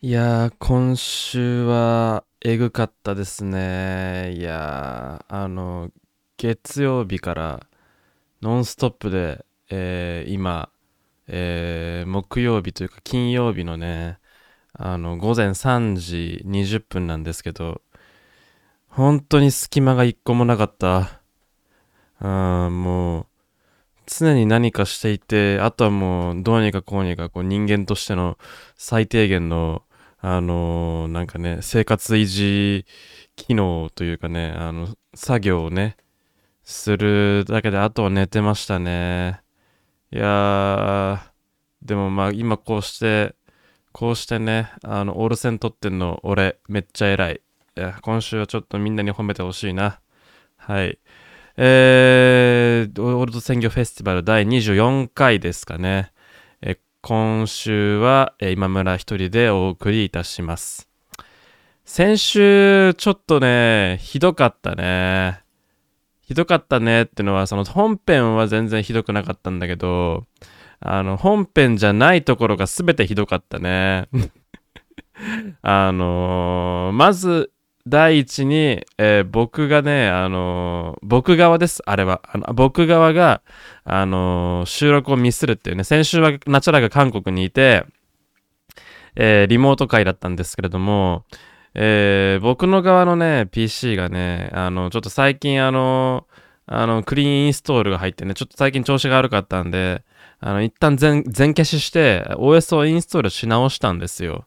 いや、今週はえぐかったですね。いや、あの、月曜日からノンストップで、えー今、えー木曜日というか金曜日のね、あの、午前3時20分なんですけど、本当に隙間が一個もなかった。うん、もう、常に何かしていて、あとはもう、どうにかこうにか、こう、人間としての最低限の、あのーなんかね、生活維持機能というかね、あの、作業をね、するだけで、あとは寝てましたね。いやー、でもまあ、今こうして、こうしてね、あの、オール戦取ってんの、俺、めっちゃ偉い。いや、今週はちょっとみんなに褒めてほしいな。はい。えー、オールド鮮魚フェスティバル第24回ですかね。えー今週は、えー今村一人でお送りいたします。先週、ちょっとね、ひどかったね。ひどかったねってのは、その本編は全然ひどくなかったんだけど、あの、本編じゃないところが全てひどかったね。あのーまず、第一に、えー僕がね、あのー僕側です、あれは。あの僕側が、あのー収録をミスるっていうね、先週はナチャラが韓国にいて、えリモート会だったんですけれども、え僕の側のね、PC がね、あの、ちょっと最近あの、あの、クリーンインストールが入ってね、ちょっと最近調子が悪かったんで、あの、一旦全、全消しして、OS をインストールし直したんですよ。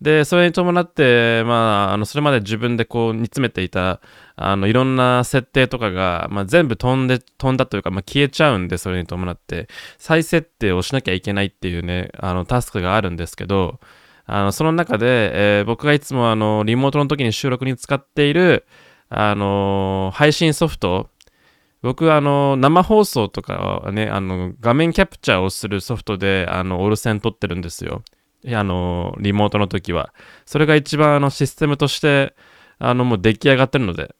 で、それに伴って、まあ、あの、それまで自分でこう、煮詰めていた、あの、いろんな設定とかが、まあ、全部飛んで、飛んだというか、まあ、消えちゃうんで、それに伴って、再設定をしなきゃいけないっていうね、あの、タスクがあるんですけど、あの、その中で、えー僕がいつもあの、リモートの時に収録に使っている、あの、配信ソフト、僕あの、生放送とかはね、あの、画面キャプチャーをするソフトで、あの、オルセン撮ってるんですよ。あの、リモートの時は。それが一番あの、システムとして、あの、もう出来上がってるので、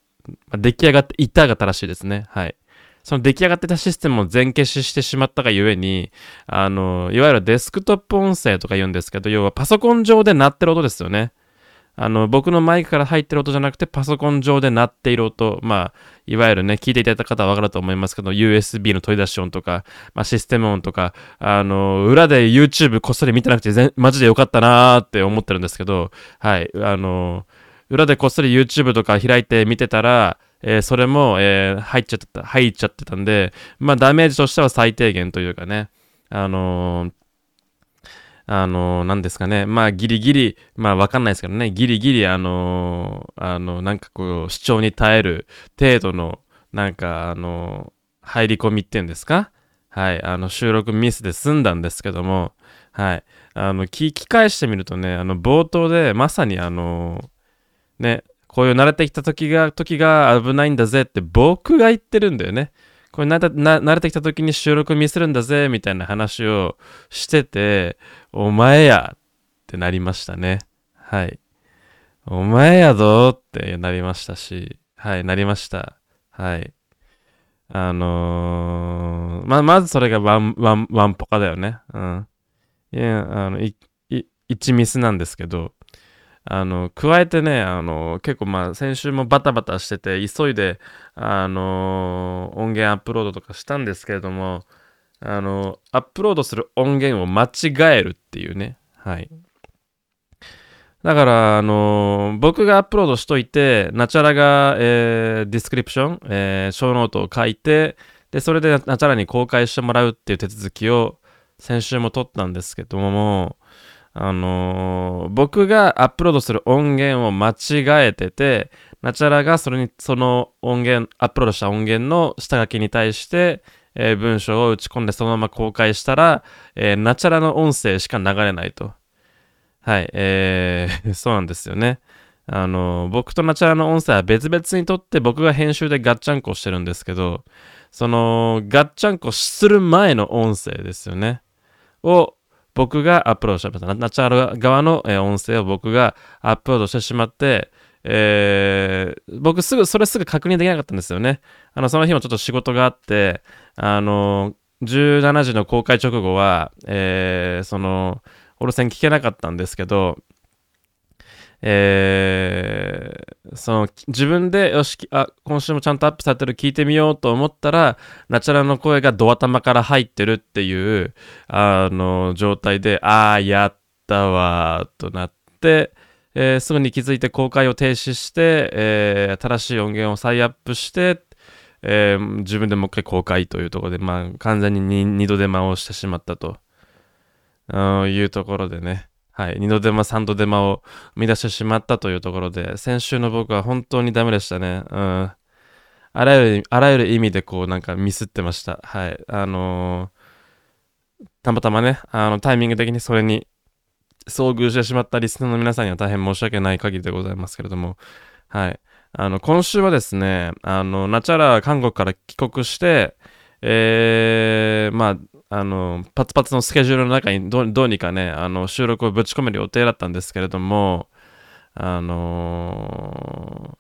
出来上がっていたが正しいですね。はい。その出来上がってたシステムを全消ししてしまったがゆえに、あの、いわゆるデスクトップ音声とか言うんですけど、要はパソコン上で鳴ってる音ですよね。あの、僕のマイクから入ってる音じゃなくて、パソコン上で鳴っている音。まあ、いわゆるね、聞いていただいた方はわかると思いますけど、USB の取り出し音とか、まあ、システム音とか、あの、裏で YouTube こっそり見てなくて、マジでよかったなーって思ってるんですけど、はい、あの、裏でこっそり YouTube とか開いて見てたら、えーそれも、えー入っちゃってた、入っちゃってたんで、まあ、ダメージとしては最低限というかね、あのーあのなんですかね。まあ、ギリギリ、まあ、わかんないですけどね。ギリギリ、あのあの、なんかこう、主張に耐える程度の、なんか、あの入り込みっていうんですか？はい。あの、収録ミスで済んだんですけども、はい。あの、聞き返してみるとね、あの、冒頭で、まさにあのね、こういう慣れてきた時が、時が危ないんだぜって僕が言ってるんだよね。これ慣れてきた時に収録ミスるんだぜ、みたいな話をしてて、お前やってなりましたね。はい。お前やぞってなりましたし、はい、なりました。はい。あのーま、まずそれがワン、ワン、ワンポカだよね。うん。いや、あの、い、い、1ミスなんですけど、あの、加えてね、あの、結構まあ、先週もバタバタしてて、急いで、あの、音源アップロードとかしたんですけれども、あの、アップロードする音源を間違えるっていうね。はい。だから、あの僕がアップロードしといて、ナチャラが、えーディスクリプション、えー、ショーノートを書いて、で、それでナチャラに公開してもらうっていう手続きを先週も取ったんですけども、あの僕がアップロードする音源を間違えてて、ナチャラがそれに、その音源、アップロードした音源の下書きに対して、えー文章を打ち込んでそのまま公開したら、えーナチャラの音声しか流れないと。はい、えー そうなんですよね。あの、僕とナチャラの音声は別々にとって僕が編集でガッチャンコしてるんですけど、そのガッチャンコする前の音声ですよね。を僕がアップロードしました。ナチャラ側の音声を僕がアップロードしてしまって、えー僕すぐ、それすぐ確認できなかったんですよね。あの、その日もちょっと仕事があって、あの、17時の公開直後は、えーその、オルセン聞けなかったんですけど、えー、その自分でよしあ今週もちゃんとアップされてる聞いてみようと思ったらナチュラルの声がドア玉から入ってるっていうあの状態でああやったわとなって、えー、すぐに気づいて公開を停止して、えー、新しい音源を再アップしてえー、自分でもう一回公開というところで、まあ、完全に二度手間をしてしまったというところでね、はい、二度手間、三度手間を生み出してしまったというところで、先週の僕は本当にダメでしたね。うん。あらゆる、あらゆる意味でこう、なんかミスってました。はい。あのー、たまたまね、あの、タイミング的にそれに遭遇してしまったリスナーの皆さんには大変申し訳ない限りでございますけれども、はい。あの、今週はですね、あの、ナチャラ韓国から帰国して、えー、まあ、あの、パツパツのスケジュールの中にどどうにかね、あの、収録をぶち込める予定だったんですけれども、あの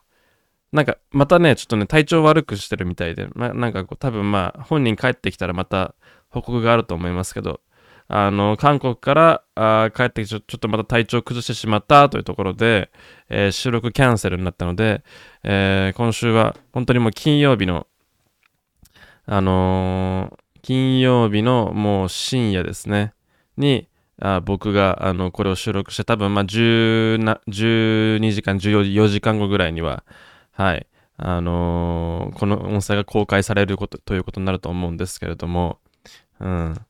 ー、なんか、またね、ちょっとね、体調悪くしてるみたいで、ま、なんかこう、多分まあ、本人帰ってきたらまた報告があると思いますけど、あの、韓国からあ帰ってきてちょ、ちょっとまた体調崩してしまったというところで、えー、収録キャンセルになったので、えー、今週は本当にもう金曜日の、あのー、金曜日のもう深夜ですね、に、あ僕があのこれを収録して多分まあ10な12時間14時間後ぐらいにははいあのー、この音声が公開されることということになると思うんですけれどもうん。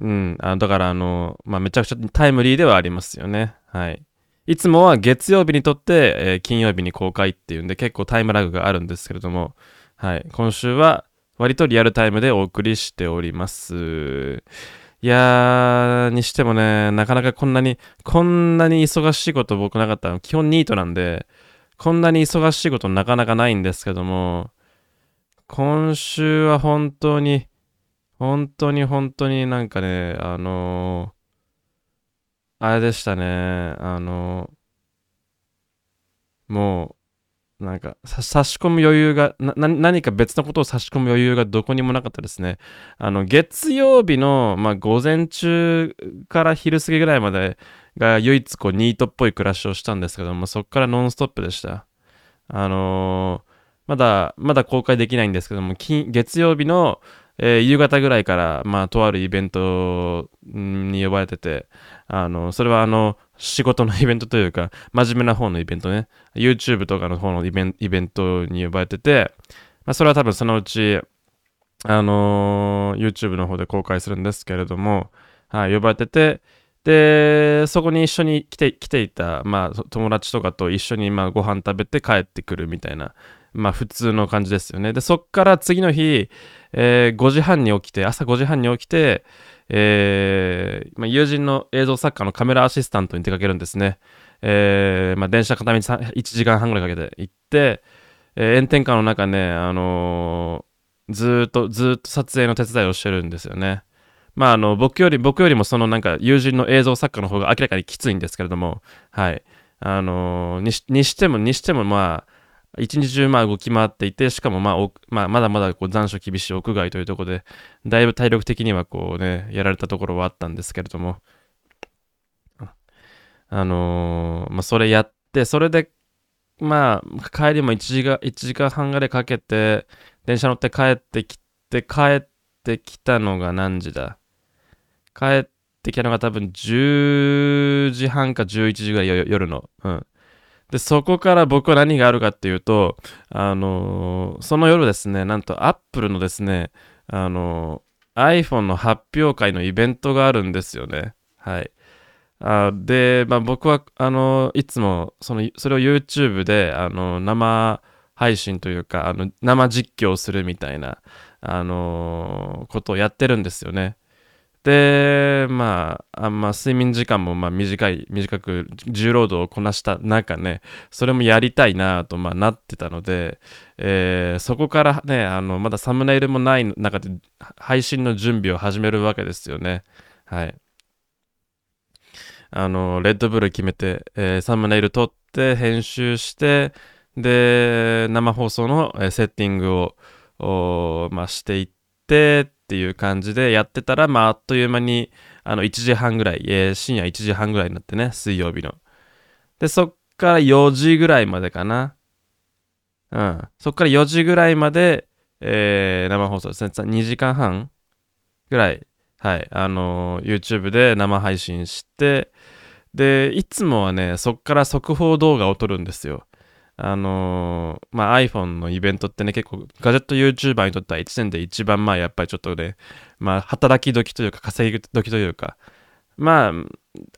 うん、あだからあの、まあ、めちゃくちゃタイムリーではありますよね。はい。いつもは月曜日にとって、えー、金曜日に公開っていうんで結構タイムラグがあるんですけれども、はい。今週は割とリアルタイムでお送りしております。いやー、にしてもね、なかなかこんなに、こんなに忙しいこと僕なかった基本ニートなんで、こんなに忙しいことなかなかないんですけども、今週は本当に、本当に本当になんかね、あのー、あれでしたね、あのー、もう、なんか差し込む余裕が、何か別のことを差し込む余裕がどこにもなかったですね。あの、月曜日の、まあ、午前中から昼過ぎぐらいまでが唯一こうニートっぽい暮らしをしたんですけども、そこからノンストップでした。あのー、まだ、まだ公開できないんですけども、月曜日の、えー、夕方ぐらいから、まあ、とあるイベントに呼ばれてて、あの、それはあの、仕事のイベントというか、真面目な方のイベントね、YouTube とかの方のイベンイベントに呼ばれてて、まあ、それは多分そのうち、あのー、YouTube の方で公開するんですけれども、はい、呼ばれてて、で、そこに一緒に来て来ていた、まあ、友達とかと一緒に、まあ、ご飯食べて帰ってくるみたいな、まあ、普通の感じですよね。で、そっから次の日、えー、5時半に起きて、朝5時半に起きて、えーまあ、友人の映像作家のカメラアシスタントに出かけるんですね。えーまあ、電車片道1時間半ぐらいかけて行って、えー、炎天下の中ね、あのー、ずっと、ずっと撮影の手伝いをしてるんですよね。まあ、あの、僕より、僕よりもそのなんか友人の映像作家の方が明らかにきついんですけれども、はい。あのー、にしても、にしてもまあ、一日中まあ動き回っていて、しかもまあ、まあ、まだまだこう残暑厳しい屋外というところで、だいぶ体力的にはこうね、やられたところはあったんですけれども、あのー、まあ、それやって、それで、まあ、帰りも1時間 ,1 時間半ぐらいかけて、電車乗って帰ってきて、帰ってきたのが何時だ？帰ってきたのが多分10時半か11時ぐらい夜の。うん。で、そこから僕は何があるかっていうと、あのー、その夜ですね、なんと Apple のですね、あのー、iPhone の発表会のイベントがあるんですよね。はい。あで、まあ、僕は、あのー、いつもその、それを YouTube で、あの生配信というか、あの生実況するみたいな、あのことをやってるんですよね。で、まあ、あんま睡眠時間もまあ短い、短く重労働をこなした中ね、それもやりたいなとまあなってたので、えー、そこからね、あの、まだサムネイルもない中で配信の準備を始めるわけですよね。はい。あの、レッドブル決めて、えー、サムネイル撮って、編集して、で、生放送のセッティングを、まあ、していって、っていう感じでやってたら、まあ、あっという間に、あの、1時半ぐらい、えー、深夜1時半ぐらいになってね、水曜日の。で、そっから4時ぐらいまでかな。うん。そっから4時ぐらいまで、えー、生放送ですね。2時間半ぐらい、はい、あのー、YouTube で生配信して、で、いつもはね、そっから速報動画を撮るんですよ。あのー、まあ、iPhone のイベントってね、結構ガジェット YouTuber にとっては1年で一番まあやっぱりちょっとね、まあ働き時というか稼ぎ時というか、まあ、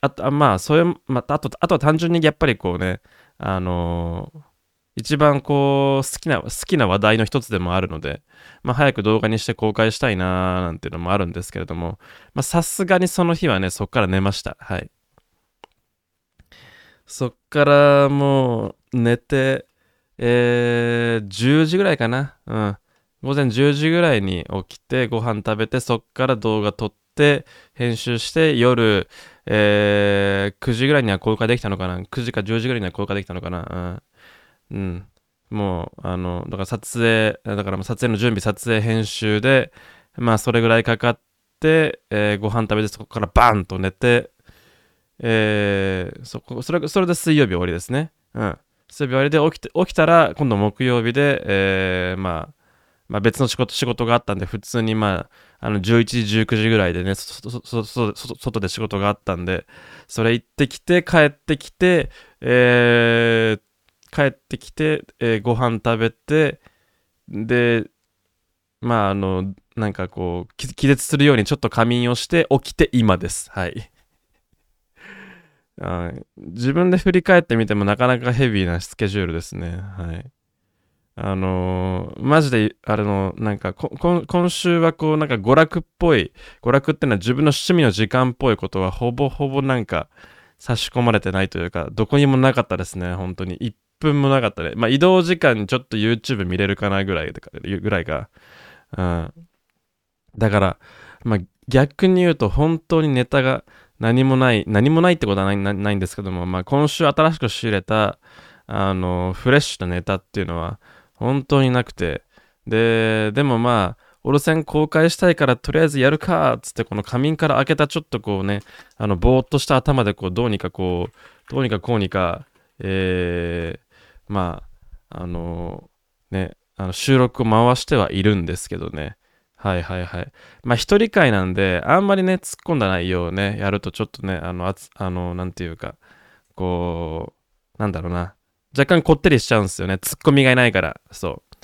あと、まあ、そういう、まあ、あと、あとは単純にやっぱりこうね、あのー、一番こう、好きな、好きな話題の一つでもあるので、まあ、早く動画にして公開したいなーなんていうのもあるんですけれども、まあ、さすがにその日はね、そっから寝ました。はい。そっからもう寝て、えー、10時ぐらいかな。うん。午前10時ぐらいに起きて、ご飯食べて、そっから動画撮って、編集して、夜、えー、9時ぐらいには公開できたのかな ?9 時か10時ぐらいには公開できたのかなうん。うん。もう、あの、だから撮影、だから撮影の準備、撮影、編集で、まあ、それぐらいかかって、えー、ご飯食べて、そこからバーンと寝て、えー、そこ、それ、それで水曜日終わりですね。うん。水曜日終わりで起きて、起きたら、今度木曜日で、えー、まあ、まあ別の仕事、仕事があったんで、普通にまあ、あの、11時、19時ぐらいでね、外で仕事があったんで、それ行ってきて、帰ってきて、えー、帰ってきて、えー、ご飯食べて、で、まあ、あの、なんかこう、気絶するようにちょっと仮眠をして起きて今です。はい。あ自分で振り返ってみてもなかなかヘビーなスケジュールですね。はい。あのー、マジで、あれの、なんか今週はこう、なんか娯楽っぽい、娯楽ってのは自分の趣味の時間っぽいことはほぼほぼなんか差し込まれてないというか、どこにもなかったですね、本当に。1分もなかったね。まあ移動時間にちょっと YouTube 見れるかなぐらいぐらいが。うん。だから、まあ逆に言うと本当にネタが、何もない、何もないってことはないんですけども、まあ、今週新しく仕入れた、あの、フレッシュなネタっていうのは、本当になくて、で、でもまあ、オルセン公開したいからとりあえずやるかっつってこの仮眠から開けたちょっとこうねあのぼーっとした頭でこうどうにかこうどうにかこうにかえー、まああのねあの収録を回してはいるんですけどね。はいはいはい。まあ一人会なんで、あんまりね、突っ込んだ内容をね、やるとちょっとね、あの、あつあの、なんていうか、こう、なんだろうな。若干こってりしちゃうんですよね。ツッコミがいないから。そう。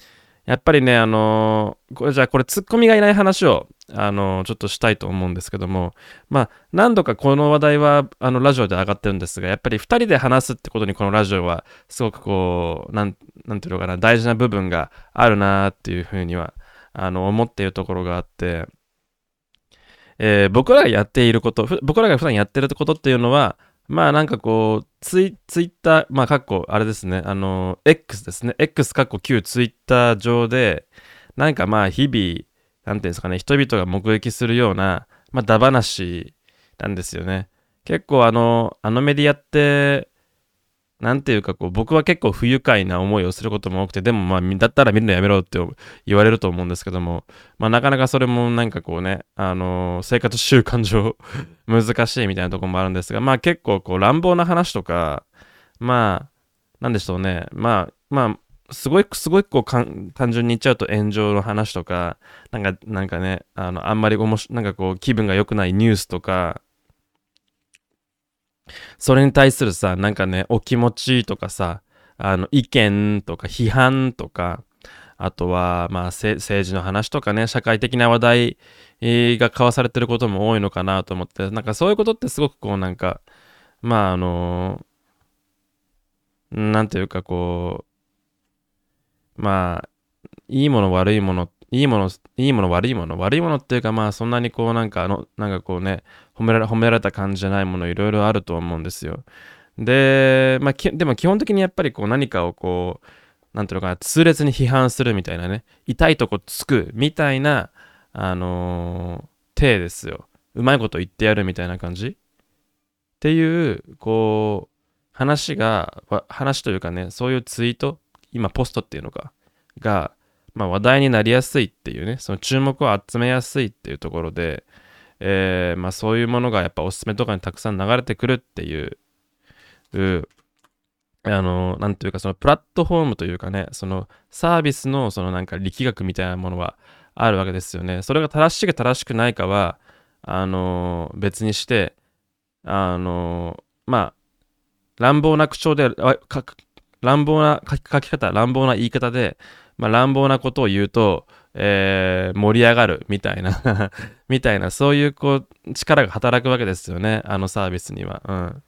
やっぱりね、あのー、これじゃあこれツッコミがいない話を、あのー、ちょっとしたいと思うんですけども、まあ、何度かこの話題は、あの、ラジオで上がってるんですが、やっぱり2人で話すってことにこのラジオは、すごくこう、なん、なんていうのかな、大事な部分があるなっていうふうには、あの、思っているところがあって、えー、僕らがやっていること、僕らが普段やってることっていうのは、まあなんかこう、ツイツイッター、まあかっこ、あれですね、あの、X ですね、X かっこ旧ツイッター上で、なんかまあ日々、なんていうんですかね、人々が目撃するような、まあ、だ話なんですよね。結構あの、あのメディアって、なんていうかこう、僕は結構不愉快な思いをすることも多くて、でもまあ、だったら見るのやめろって言われると思うんですけども、まあなかなかそれもなんかこうね、あのー、生活習慣上 難しいみたいなとこもあるんですが、まあ結構こう乱暴な話とか、まあ、なんでしょうね、まあ、まあ、すごい、すごいこう単純に言っちゃうと炎上の話とか、なんか、なんかね、あの、あんまりおもし、なんかこう気分が良くないニュースとか、それに対するさ、なんかね、お気持ちとかさ、あの、意見とか批判とか、あとは、まあ、政治の話とかね、社会的な話題が交わされてることも多いのかなと思って、なんかそういうことってすごくこう、なんか、まあ、あのなんていうかこう、まあ、いいもの悪いものいいもの、いいもの、悪いもの、悪いものっていうか、まあ、そんなにこう、なんか、あの、なんかこうね、褒められ、褒められた感じじゃないもの、いろいろあると思うんですよ。で、まあ、でも基本的にやっぱりこう、何かをこう、なんていうのかな、痛烈に批判するみたいなね、痛いとこつくみたいな、あのー、体ですよ。うまいこと言ってやるみたいな感じっていう、こう、話が、話というかね、そういうツイート、今ポストっていうのか、が、まあ、話題になりやすいっていうね、その注目を集めやすいっていうところで、えー、まあ、そういうものがやっぱおすすめとかにたくさん流れてくるっていう、うあの、なんていうか、そのプラットフォームというかね、そのサービスのそのなんか力学みたいなものはあるわけですよね。それが正しいか正しくないかは、あの、別にして、あの、まあ、乱暴な口調で、乱暴な書き方、乱暴な言い方で、まあ、乱暴なことを言うと、えー、盛り上がるみたいな みたいな、そういうこう、力が働くわけですよね、あのサービスには。うん。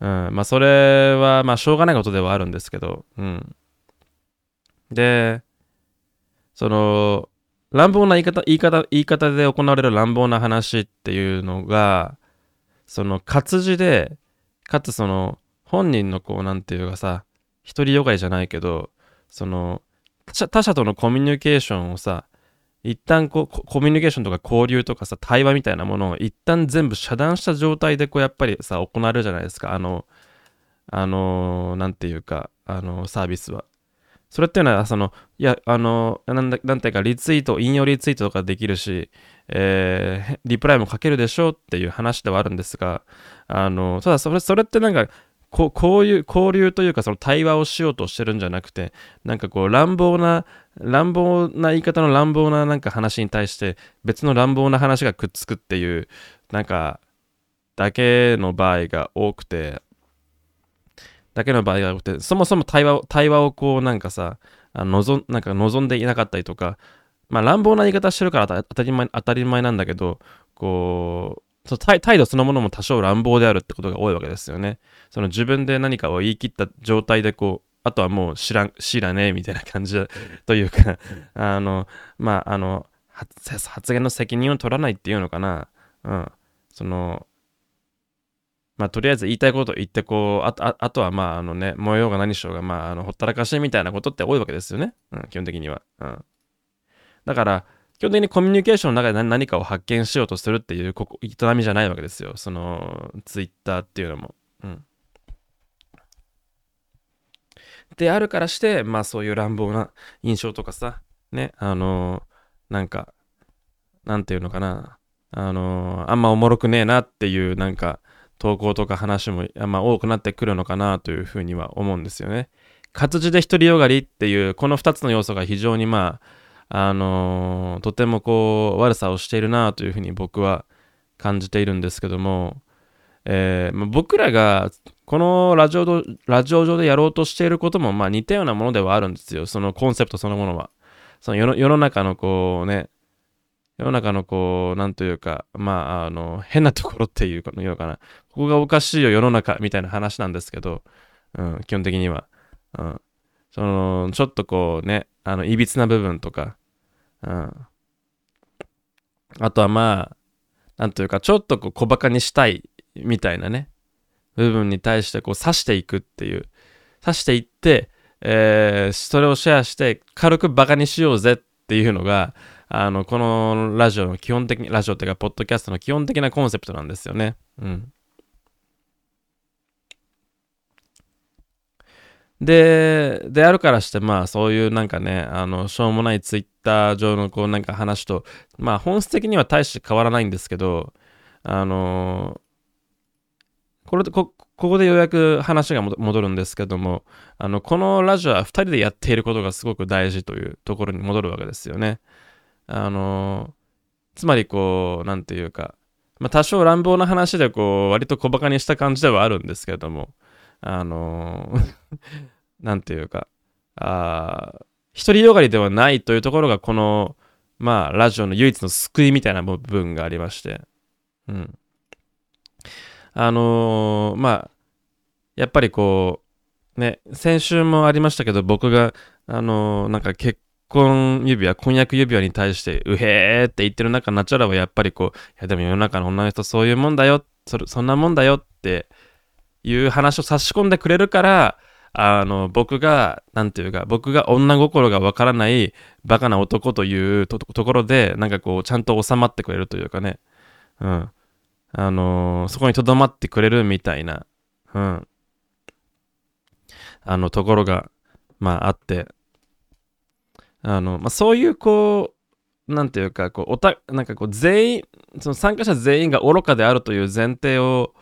うん、まあ、それは、まあ、しょうがないことではあるんですけど、うん。で、その、乱暴な言い方、言い方、言い方で行われる乱暴な話っていうのが、その活字で、かつその、本人のこう、なんていうかさ、独りよがりじゃないけど、その、他者とのコミュニケーションをさ、一旦こうコミュニケーションとか交流とかさ対話みたいなものを一旦全部遮断した状態でこうやっぱりさ行われるじゃないですか。あのあのなんていうかあのサービスは。それっていうのはそのいやあのなんだなんていうかリツイート引用リツイートとかできるし、えー、リプライも書けるでしょうっていう話ではあるんですがあのただそれそれってなんかここういう交流というかその対話をしようとしてるんじゃなくてなんかこう乱暴な乱暴な言い方の乱暴ななんか話に対して別の乱暴な話がくっつくっていうなんかだけの場合が多くてだけの場合が多くてそもそも対話対話をこうなんかさあ望なんか望んでいなかったりとかまあ乱暴な言い方してるから当たり前当たり前なんだけどこうそ態度そのものも多少乱暴であるってことが多いわけですよね。その自分で何かを言い切った状態でこう、あとはもう知らん、知らねえみたいな感じというかあの、まあ、あの、発言の責任を取らないっていうのかな。うん。その、まあ、とりあえず言いたいこと言ってこう、あああとはまあ、あのね、模様が何しようが、まあ、あの、ほったらかしみたいなことって多いわけですよね。うん、基本的には。うん。だから、基本的にコミュニケーションの中で何かを発見しようとするっていうここ営みじゃないわけですよ。その、ツイッターっていうのも。うん。であるからして、まあそういう乱暴な印象とかさ、ね、あのー、なんか、なんていうのかな、あのー、あんまおもろくねえなっていうなんか投稿とか話もあんま多くなってくるのかなというふうには思うんですよね。活字で独りよがりっていうこの2つの要素が非常にまああの、とてもこう悪さをしているなというふうに僕は感じているんですけども、えー、僕らがこのラジオラジオ上でやろうとしていることもまあ似たようなものではあるんですよそのコンセプトそのものはその世の世の中のこうね世の中のこう、なんというか、まあ、あの、変なところっていうのかな。ここがおかしいよ、世の中、みたいな話なんですけど、うん、基本的には。うん。その、ちょっとこうね、あの、いびつな部分とか、うん。あとはまあ、なんというか、ちょっとこう小馬鹿にしたいみたいなね、部分に対してこう刺していくっていう、刺していって、えー、それをシェアして軽く馬鹿にしようぜっていうのが、あの、このラジオの基本的に、ラジオっていうか、ポッドキャストの基本的なコンセプトなんですよね。うん。で、であるからして、まあそういうなんかね、あの、しょうもないツイッター上のこうなんか話と、まあ本質的には大して変わらないんですけど、あのこれこ、ここでようやく話が戻るんですけども、あの、このラジオは2人でやっていることがすごく大事というところに戻るわけですよね。あのつまりこう、なんていうか、まあ多少乱暴な話でこう、割と小馬鹿にした感じではあるんですけども、あのー、なんていうか、あ独りよがりではないというところが、この、まあ、ラジオの唯一の救いみたいな部分がありまして、うん。あのー、まあ、やっぱりこう、ね、先週もありましたけど、僕が、あのー、なんか結婚指輪、婚約指輪に対して、うへーって言ってる中、ナチュラはやっぱりこう、いやでも世の中の女の人そういうもんだよ、そそんなもんだよっていう話を差し込んでくれるから、あの、僕が、なんていうか、僕が女心がわからないバカな男というところで、なんかこう、ちゃんと収まってくれるというかね、うん。あのー、そこに留まってくれるみたいな、うん。あの、ところが、まあ、あって、あの、まあ、そういう、こう、なんていうか、こう、おた、なんかこう、全員、その参加者全員が愚かであるという前提を、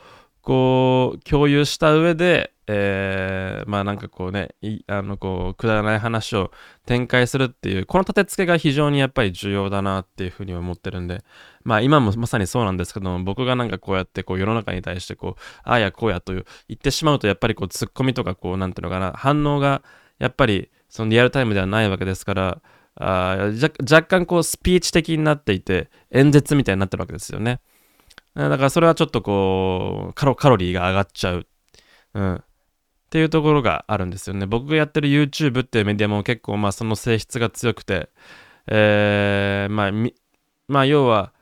こう共有した上で、えー、まあなんかこうねあのこうくだらない話を展開するっていうこの立て付けが非常にやっぱり重要だなっていうふうに思ってるんでまあ今もまさにそうなんですけども僕がなんかこうやってこう世の中に対してこうああやこうやという言ってしまうとやっぱりこうツッコミとかこうなんていうのかな反応がやっぱりそのリアルタイムではないわけですからあ若干こうスピーチ的になっていて演説みたいになってるわけですよね。だからそれはちょっとこうカロカロリーが上がっちゃう。うん。っていうところがあるんですよね。僕がやってる YouTube っていうメディアも結構まあその性質が強くて、えー、まあ、まあ要は、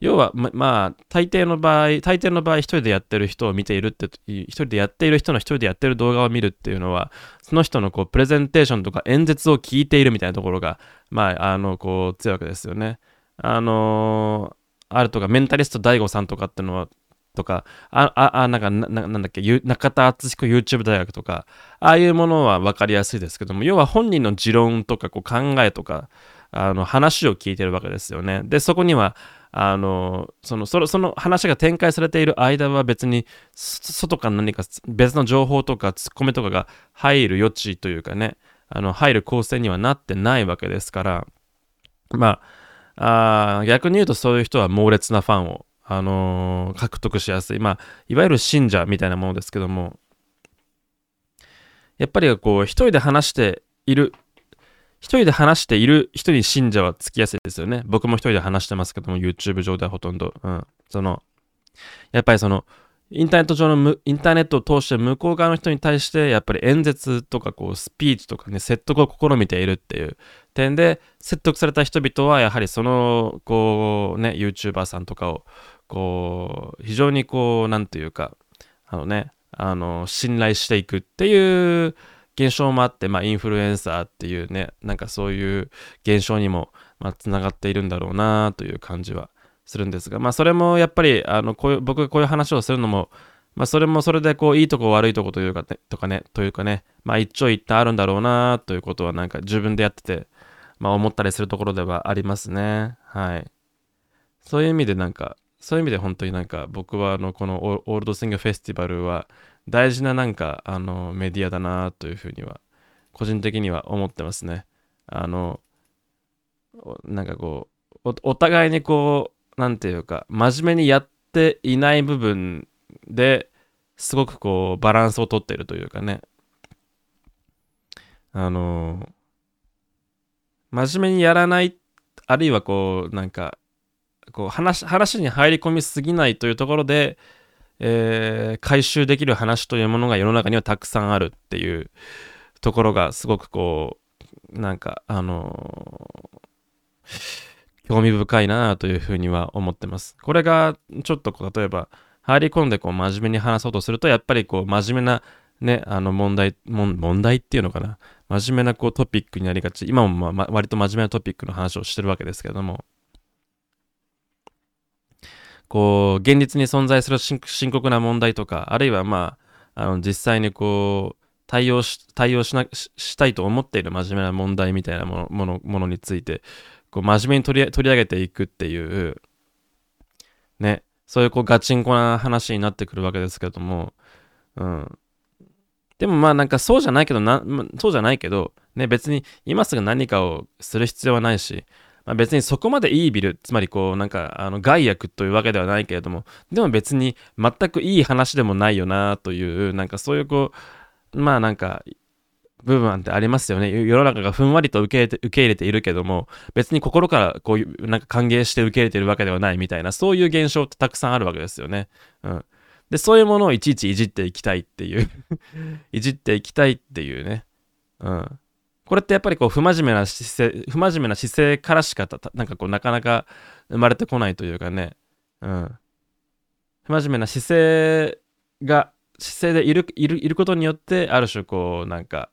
要はま、まあ大抵の場合、大抵の場合一人でやってる人を見ているって、一人でやっている人の一人でやってる動画を見るっていうのは、その人のこうプレゼンテーションとか演説を聞いているみたいなところが、まあ、あの、こう強いわけですよね。あのあるとか、メンタリスト DAIGO さんとかっていうのは、とか、あ、あ、あなんかな、なんだっけ、中田敦彦 YouTube 大学とか、ああいうものは分かりやすいですけども、要は本人の持論とかこう考えとか、あの話を聞いてるわけですよね。で、そこには、あの、その、そのその話が展開されている間は別に、外か何か別の情報とかツッコミとかが入る余地というかね、あの、入る構成にはなってないわけですから、まあ、あ逆に言うとそういう人は猛烈なファンを、あのー、獲得しやすい。まあ、いわゆる信者みたいなものですけども、やっぱりこう、一人で話している、一人で話している人に信者はつきやすいですよね。僕も一人で話してますけども、YouTube 上ではほとんど。うん。その、やっぱりその、インターネット上のインターネットを通して向こう側の人に対してやっぱり演説とかこうスピーチとかね説得を試みているっていう点で説得された人々はやはりそのこうね YouTuber さんとかをこう非常にこうなんていうかあのねあの信頼していくっていう現象もあって、まあ、インフルエンサーっていうねなんかそういう現象にもつながっているんだろうなという感じはするんですが、まあ、それもやっぱりあのこういう僕がこういう話をするのも、まあ、それもそれでこういいとこ悪いとこというか、ね、とかねというかね、まあ、一長一短あるんだろうなということはなんか自分でやってて、まあ、思ったりするところではありますね。はい。そういう意味でなんかそういう意味で本当になんか僕はあのこのオールドシングフェスティバルは大事ななんかあのメディアだなというふうには個人的には思ってますね。あのなんかこうお互いにこうなんていうか、真面目にやっていない部分ですごくこう、バランスをとっているというかね。あの真面目にやらない、あるいはこう、なんか、こう話、話に入り込みすぎないというところで、えー、回収できる話というものが世の中にはたくさんあるっていうところがすごくこう、なんか、あのー興味深いなというふうには思ってます。これがちょっとこう例えば入り込んでこう真面目に話そうとするとやっぱりこう真面目なね、あの問題、問題っていうのかな。真面目なこうトピックになりがち。今もまあ割と真面目なトピックの話をしてるわけですけども。こう、現実に存在する深刻な問題とか、あるいはまあ、あの実際にこう、対応し、対応しな、したいと思っている真面目な問題みたいなもの、もの、ものについて、こう真面目に取り取り上げていくっていう、ね、そういうこうガチンコな話になってくるわけですけども、うん。でもまあなんかそうじゃないけどな、そうじゃないけど、ね、別に今すぐ何かをする必要はないし、まあ、別にそこまでいいビル、つまりこうなんかあの害悪というわけではないけれども、でも別に全くいい話でもないよなという、なんかそういうこう、まあなんか部分ってありますよね。世の中がふんわりと受け入れて受け入れているけども、別に心からこういう、なんか歓迎して受け入れているわけではないみたいな、そういう現象ってたくさんあるわけですよね。うん。で、そういうものをいちいちいじっていきたいっていう いじっていきたいっていうね。うん。これってやっぱりこう、不真面目な姿勢、不真面目な姿勢からしかなんかこう、なかなか生まれてこないというかね。うん。不真面目な姿勢が、姿勢でいる、いる、いることによって、ある種こう、なんか、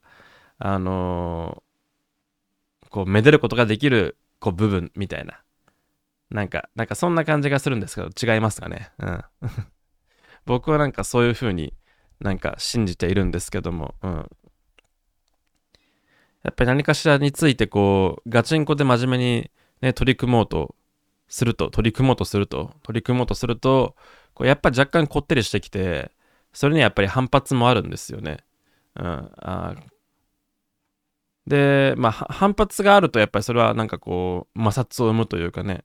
あのー、こう、めでることができる、こう、部分みたいな。なんか、なんかそんな感じがするんですけど、違いますかね？うん。僕はなんかそういう風になんか信じているんですけども、うん。やっぱり何かしらについてこう、ガチンコで真面目にね、取り組もうとすると、取り組もうとすると、取り組もうとすると、こうやっぱ若干こってりしてきて、それにやっぱり反発もあるんですよね。うん。あで、まあ、反発があると、やっぱりそれはなんかこう、摩擦を生むというかね、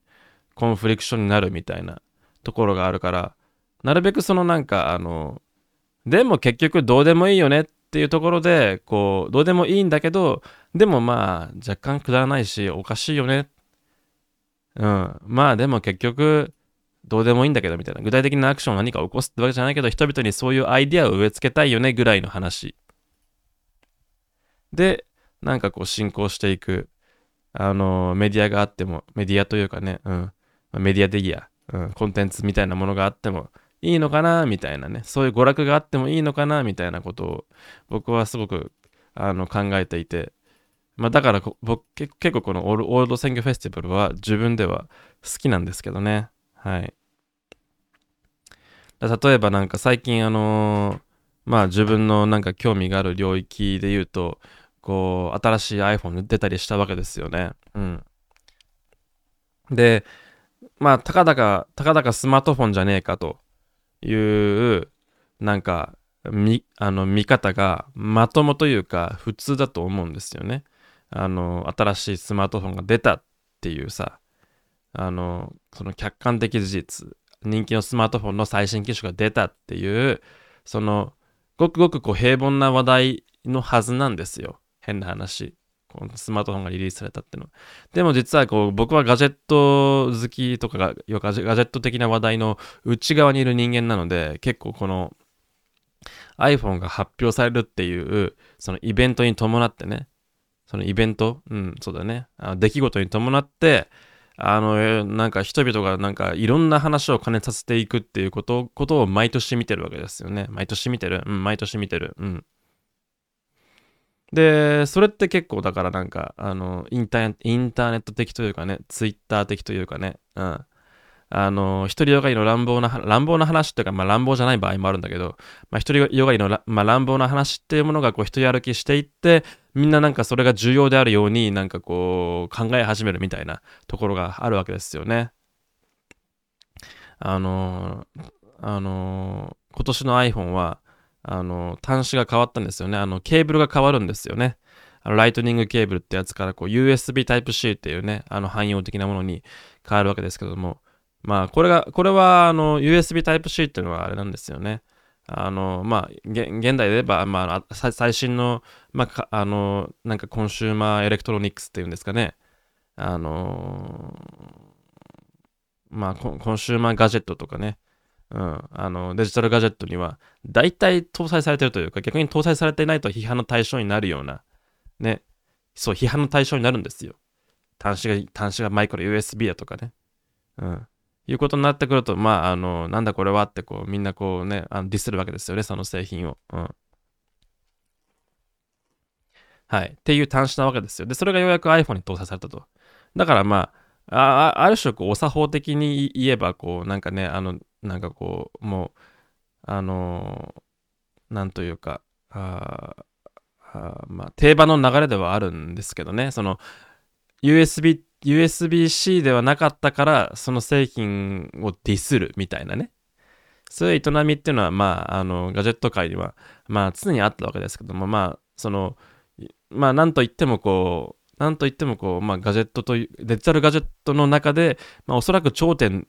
コンフリクションになるみたいなところがあるから、なるべくそのなんか、あの、でも結局どうでもいいよねっていうところで、こう、どうでもいいんだけど、でもまあ、若干くだらないし、おかしいよね。うん。まあでも結局、どうでもいいんだけどみたいな。具体的なアクションを何か起こすってわけじゃないけど、人々にそういうアイディアを植え付けたいよねぐらいの話。で、なんかこう進行していく、あの、メディアがあっても、メディアというかね、うん。メディアでいいや、うん、コンテンツみたいなものがあってもいいのかな？みたいなね、そういう娯楽があってもいいのかな？みたいなことを僕はすごくあの考えていて、まあ、だから僕結構このオールド選挙フェスティバルは自分では好きなんですけどね。はい。例えばなんか最近あのー、まあ自分のなんか興味がある領域で言うと、こう、新しい iPhone 出たりしたわけですよね。うん。で、まあ、たかだか、たかだかスマートフォンじゃねえかという、なんか、み、あの、見方がまともというか、普通だと思うんですよね。あの、新しいスマートフォンが出たっていうさ、あの、その客観的事実、人気のスマートフォンの最新機種が出たっていう、その、ごくごくこう平凡な話題のはずなんですよ。変な話。このスマートフォンがリリースされたっていうの。でも実はこう僕はガジェット好きとかがガジェット的な話題の内側にいる人間なので結構この iPhone が発表されるっていうそのイベントに伴ってね。そのイベント？うんそうだね。あ出来事に伴ってあのなんか人々がなんかいろんな話を兼ねさせていくっていうことことを毎年見てるわけですよね。毎年見てる。うん毎年見てる。うん。で、それって結構だからなんか、あの、インターインターネット的というかね、ツイッター的というかね、うん。あの、一人よがりの乱暴な、乱暴な話っていうか、まあ乱暴じゃない場合もあるんだけど、まあ一人よがりの、まあ、乱暴な話っていうものがこう一人歩きしていって、みんななんかそれが重要であるようになんかこう考え始めるみたいなところがあるわけですよね。あの、あの、今年の iPhone は、あの、端子が変わったんですよね。あの、ケーブルが変わるんですよね。あのライトニングケーブルってやつからこう USB Type-C っていうね、あの汎用的なものに変わるわけですけども、まあ、これが、これは、あの、USB Type-C っていうのはあれなんですよね。あの、まあ、現代で言えば、まあ、最新の、まあ、あの、なんかコンシューマーエレクトロニクスっていうんですかね。あの、まあ、コンシューマーガジェットとかね。うん、あのデジタルガジェットには大体搭載されてるというか逆に搭載されていないと批判の対象になるようなね。そう批判の対象になるんですよ。端子が端子がマイクロ USB だとかね。うん。いうことになってくるとまああのなんだこれはってこうみんなこうねあのディスるわけですよねその製品を。うん。はい。っていう端子なわけですよ。でそれがようやく iPhone に搭載されたと。だからまああある種こうお作法的に言えばこうなんかねあのなんかこう、もう、あのー、なんというか、ああまあ、定番の流れではあるんですけどね、その、USB、USB-C ではなかったから、その製品をディスるみたいなね。そういう営みっていうのは、まあ、あの、ガジェット界には、まあ、常にあったわけですけども、まあ、その、まあ、なんといってもこう、なんといってもこう、まあ、ガジェットという、デジタルガジェットの中で、まあ、おそらく頂点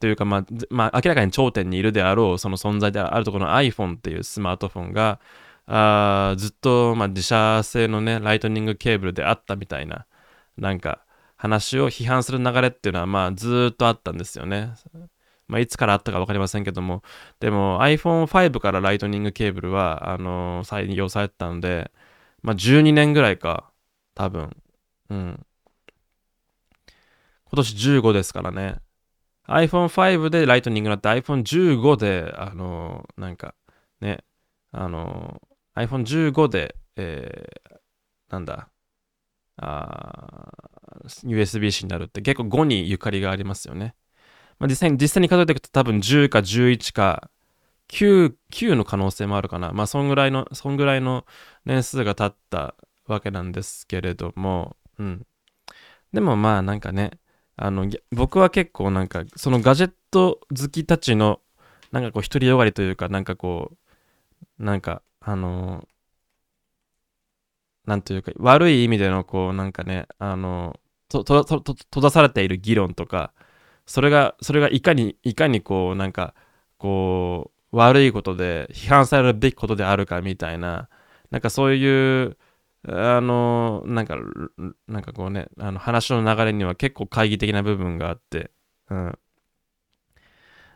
というか、まあ、まあ、明らかに頂点にいるであろうその存在であるとこの iPhone っていうスマートフォンがあずっと、まあ、自社製のねライトニングケーブルであったみたいななんか話を批判する流れっていうのはまあずっとあったんですよね。まあ、いつからあったか分かりませんけども、でも iPhone5 からライトニングケーブルは、あのー、採用されてたので、まあ、12年ぐらいか、多分。うん。今年15ですからね。iPhone5 でライトニングになって iPhone15 で、あの、なんかね、あの、iPhone15 で、えー、なんだ、USB-C になるって結構5にゆかりがありますよね。まあ、実際に実際に数えていくと多分10か11か9、9の可能性もあるかな。まあそんぐらいの、そんぐらいの年数が経ったわけなんですけれども、うん。でもまあなんかね、あの僕は結構なんかそのガジェット好きたちのなんかこう独りよがりというかなんかこうなんかあのーなんというか悪い意味でのこうなんかねあのとととと閉ざされている議論とかそれがそれがいかにいかにこうなんかこう悪いことで批判されるべきことであるかみたいななんかそういうあのなんかなんかこうねあの話の流れには結構懐疑的な部分があって、うん、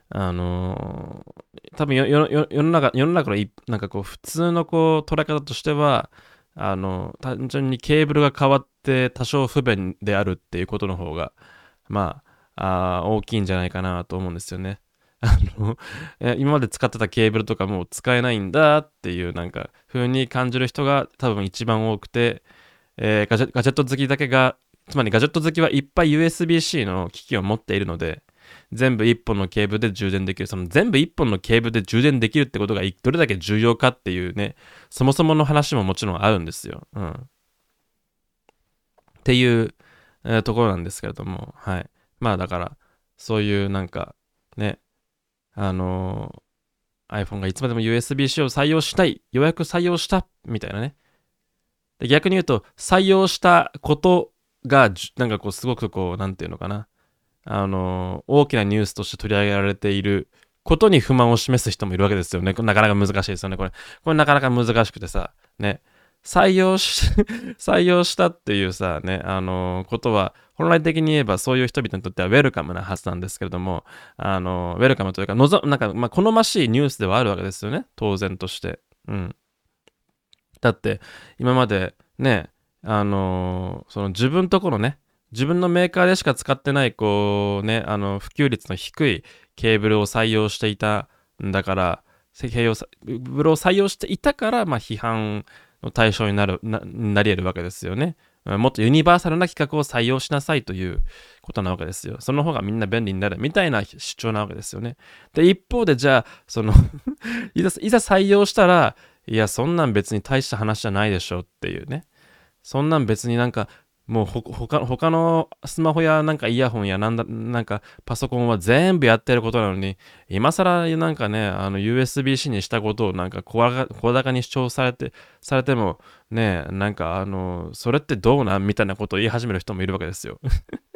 あの多分世の中世の中のなんかこう普通のこう捉え方としてはあの単純にケーブルが変わって多少不便であるっていうことの方がまああ大きいんじゃないかなと思うんですよね。あの今まで使ってたケーブルとかもう使えないんだっていうなんか風に感じる人が多分一番多くて、えーガジェガジェット好きだけがつまりガジェット好きはいっぱい USB-C の機器を持っているので全部一本のケーブルで充電できる。その全部一本のケーブルで充電できるってことがどれだけ重要かっていうねそもそもの話ももちろんあるんですよ。うん、っていう、えーところなんですけれども。はい。まあだからそういうなんかねあの iPhone がいつまでも USB-C を採用したいようやく採用したみたいなねで逆に言うと採用したことがなんかこうすごくこうなんていうのかなあの大きなニュースとして取り上げられていることに不満を示す人もいるわけですよね。なかなか難しいですよね。これ、これなかなか難しくてさ、ね、採用し、採用したっていうさ、ね、あのことは、本来的に言えばそういう人々にとってはウェルカムなはずなんですけれども、あのウェルカムというか、のぞなんか、まあ、好ましいニュースではあるわけですよね。当然として。うん。だって、今までね、あのその自分ところね、自分のメーカーでしか使ってないこうねあの普及率の低いケーブルを採用していたんだからケーブルを採用していたから、まあ、批判の対象になるななり得るわけですよね。もっとユニバーサルな企画を採用しなさいということなわけですよ。その方がみんな便利になるみたいな主張なわけですよね。で、一方でじゃあ、その いざ、いざ採用したら、いや、そんなん別に大した話じゃないでしょっていうね。そんなん別になんかもうほ他他のスマホやなんかイヤホンやなんだなんかパソコンは全部やってることなのに今更なんかねあの USB-C にしたことをなんか声高に主張されてされてもねなんかあのそれってどうなんみたいなことを言い始める人もいるわけですよ。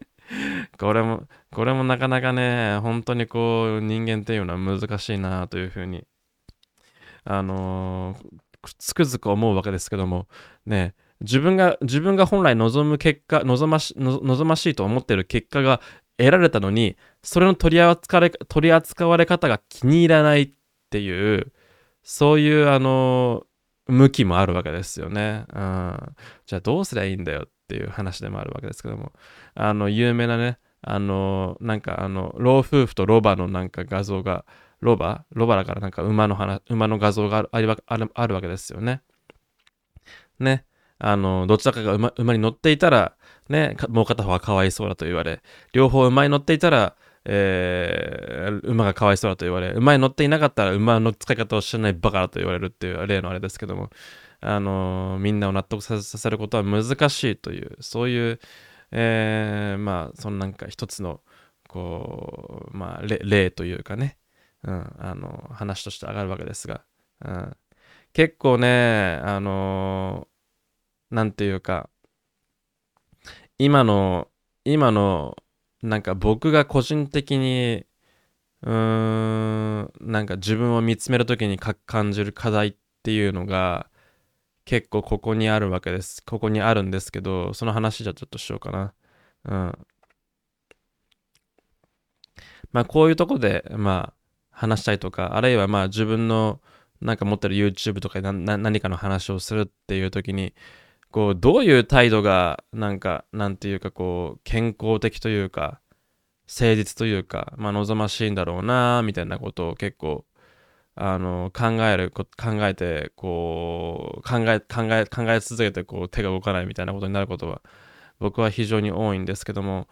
これもこれもなかなかね本当にこう人間っていうのは難しいなというふうにあのつくづく思うわけですけどもね自分が自分が本来望む結果望まし望ましいと思っている結果が得られたのにそれの取り扱われ取り扱われ方が気に入らないっていうそういうあの向きもあるわけですよね、うん、じゃあどうすりゃいいんだよっていう話でもあるわけですけども。あの有名なねあのなんかあの老夫婦とロバのなんか画像がロバロバだからなんか馬の話馬の画像があるあるあるわけですよね。ね。あの、どちらかが馬馬に乗っていたら、ね、もう片方はかわいそうだと言われ、両方馬に乗っていたら、えー、馬がかわいそうだと言われ、馬に乗っていなかったら馬の使い方を知らないバカだと言われるっていう例のあれですけども、あのみんなを納得させることは難しいという、そういう、えー、まあ、そのなんか一つの、こう、まあ、例というかね、うん、あの、話として上がるわけですが、うん、結構ね、あのなんていうか、今の、今の、なんか僕が個人的に、うーん、なんか自分を見つめるときに感じる課題っていうのが、結構ここにあるわけです。ここにあるんですけど、その話じゃちょっとしようかな。うん。まあこういうとこで、まあ話したいとか、あるいはまあ自分のなんか持ってる YouTube とかで何かの話をするっていう時に、こうどういう態度がなんかなんていうかこう健康的というか誠実というか、まあ、望ましいんだろうなみたいなことを結構あの考える考えてこう考え考え考え続けてこう手が動かないみたいなことになることは僕は非常に多いんですけども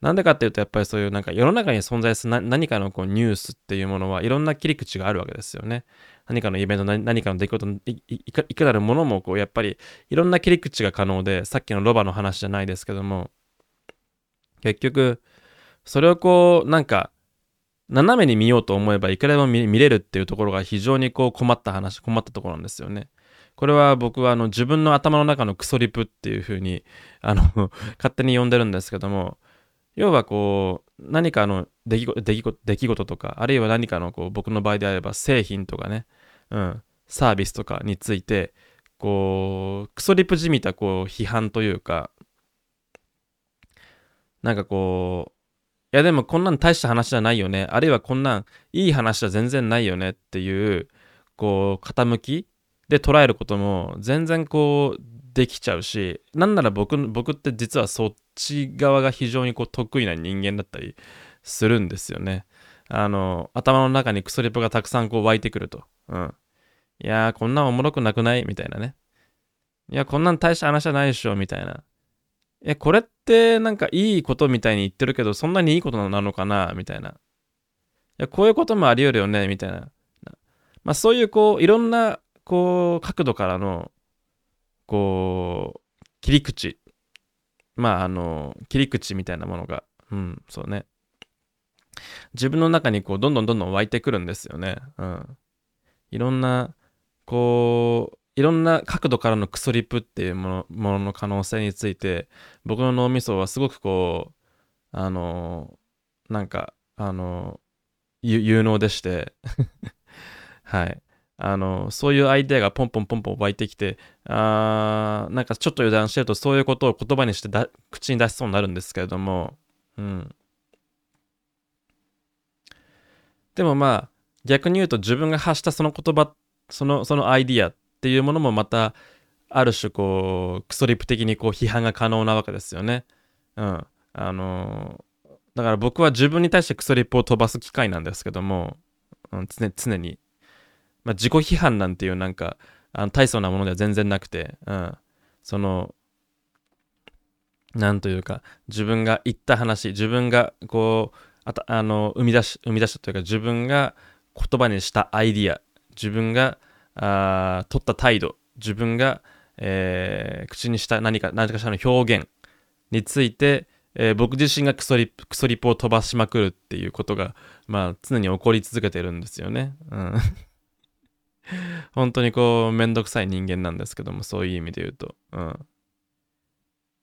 なんでかっていうとやっぱりそういうなんか世の中に存在する何かのこうニュースっていうものはいろんな切り口があるわけですよね。何かのイベント、何かの出来事いいか、いかなるものも、こう、やっぱり、いろんな切り口が可能で、さっきのロバの話じゃないですけども、結局、それをこう、なんか、斜めに見ようと思えばいくらでも見れるっていうところが非常にこう困った話、困ったところなんですよね。これは僕はあの自分の頭の中のクソリプっていう風にあの 勝手に呼んでるんですけども、要はこう何かの出来出来出来事とか、あるいは何かのこう僕の場合であれば製品とかね、うん、サービスとかについて、こう、クソリプじみたこう批判というか、なんかこう、いやでもこんなん大した話じゃないよね。あるいはこんなんいい話じゃ全然ないよねっていう、こう、傾きで捉えることも全然こう、できちゃうし、なんなら僕、僕って実はそっち側が非常にこう得意な人間だったりするんですよね。あの、頭の中にクソリプがたくさんこう湧いてくると。うん。いやー、こんなんおもろくなくない？みたいなね。いや、こんなん大した話じゃないでしょみたいな。え、これってなんかいいことみたいに言ってるけど、そんなにいいことなのかな？みたいな。いや、こういうこともあり得るよね？みたいな。まあそういうこう、いろんなこう、角度からの、こう、切り口。まああの、切り口みたいなものが、うん、そうね。自分の中にこう、どんどんどんどん湧いてくるんですよね。うん。いろんな、こう、いろんな角度からのクソリップっていうものものの可能性について僕の脳みそはすごくこうあのなんかあの有能でして はい。あのそういうアイデアがポンポンポンポン湧いてきてあなんかちょっと油断してるとそういうことを言葉にしてだ口に出しそうになるんですけれどもうん。でもまあ逆に言うと自分が発したその言葉そのそのアイディアっていうものもまたある種こうクソリップ的にこう批判が可能なわけですよね。うん。あのー、だから僕は自分に対してクソリップを飛ばす機会なんですけども、うん、常常に、まあ、自己批判なんていうなんかあの大層なものでは全然なくて、うん、そのなんというか自分が言った話自分がこうあたあの生み出し生み出したというか自分が言葉にしたアイディア自分があ取った態度、自分が、えー、口にした何か、何かしらの表現について、えー、僕自身がクソリップ、クソリプを飛ばしまくるっていうことが、まあ、常に起こり続けてるんですよね。うん。本当にこう、めんどくさい人間なんですけども、そういう意味で言うと。うん。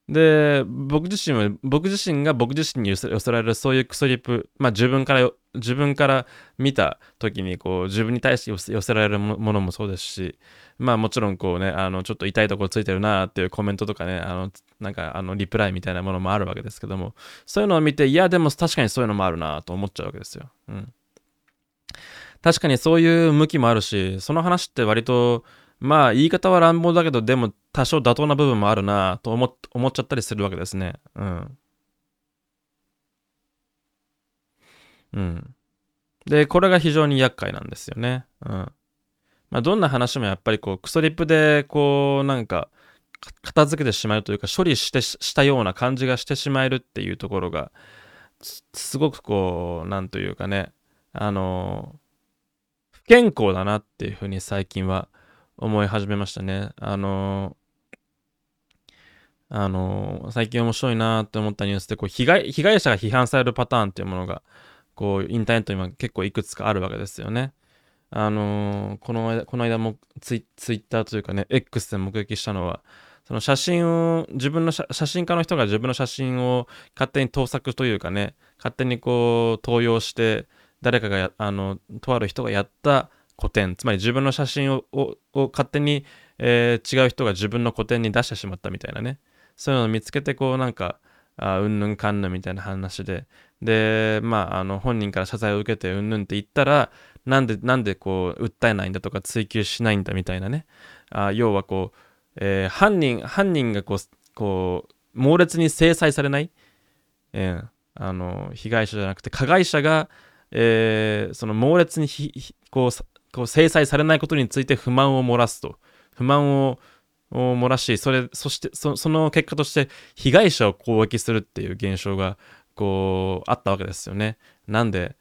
で、僕自身は、僕自身が僕自身に寄せられるそういうクソリップ、まあ自分から自分から見た時にこう自分に対して寄せられるものもそうですしまあもちろんこうねあのちょっと痛いところついてるなっていうコメントとかねあのなんかあのリプライみたいなものもあるわけですけどもそういうのを見ていやでも確かにそういうのもあるなと思っちゃうわけですよ。うん、確かにそういう向きもあるしその話って割とまあ言い方は乱暴だけどでも多少妥当な部分もあるなと思思っちゃったりするわけですね。うん。うん。で、これが非常に厄介なんですよね。うん。まあ、どんな話もやっぱりこう、クソリップで、こう、なんか、片付けてしまうというか、処理してしたような感じがしてしまえるっていうところが、すごくこう、なんというかね、あの、不健康だなっていうふうに最近は思い始めましたね。あの、あの、最近面白いなって思ったニュースで、こう被害、被害者が批判されるパターンっていうものが、こう、インターネットに結構いくつかあるわけですよね。あのー、この間、この間もツイツイッターというかね、X で目撃したのは、その写真を、自分の写真家の人が自分の写真を勝手に盗作というかね、勝手にこう、盗用して、誰かがあの、とある人がやった古典、つまり自分の写真をを勝手に、えー、違う人が自分の古典に出してしまったみたいなね、そういうのを見つけて、こう、なんか、あうんぬんかんぬんみたいな話で、で、まあ、あの、本人から謝罪を受けてうんぬんって言ったら、なんで、なんでこう、訴えないんだとか追及しないんだみたいなね。あ要はこう、えー、犯人、犯人がこう、こう、猛烈に制裁されない、えー、あの、被害者じゃなくて、加害者が、えー、その猛烈にこう、こう制裁されないことについて不満を漏らすと。不満を漏らし、それ、そしてそ、その結果として被害者を攻撃するっていう現象が、こう、あったわけですよね。なんで、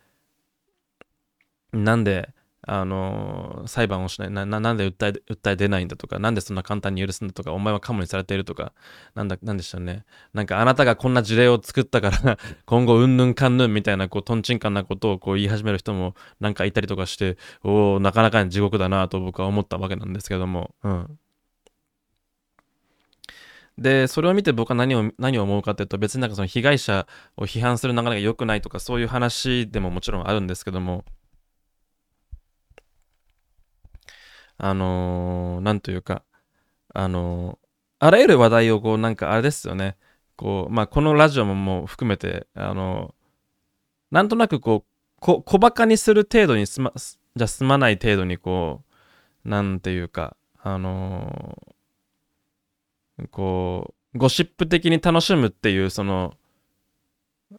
なんで、あの、裁判をしないな、なんで訴え、訴え出ないんだとか、なんでそんな簡単に許すんだとか、お前はカモにされているとか、なんだ、なんでしたね。なんかあなたがこんな事例を作ったから 今後うんぬんかんぬんみたいな、こう、とんちんかんなことをこう言い始める人もなんかいたりとかして、おおなかなかに地獄だなと僕は思ったわけなんですけども、うん。で、それを見て僕は何を、何を思うかっていうと、別になんかその被害者を批判する流れが良くないとか、そういう話でももちろんあるんですけども、あのー、なんというか、あのー、あらゆる話題をこう、なんかあれですよね、こう、まあ、このラジオももう含めて、あのー、なんとなくこう、こ小バカにする程度にすま、じゃ済まない程度にこう、なんていうか、あのこう、ゴシップ的に楽しむっていう、その、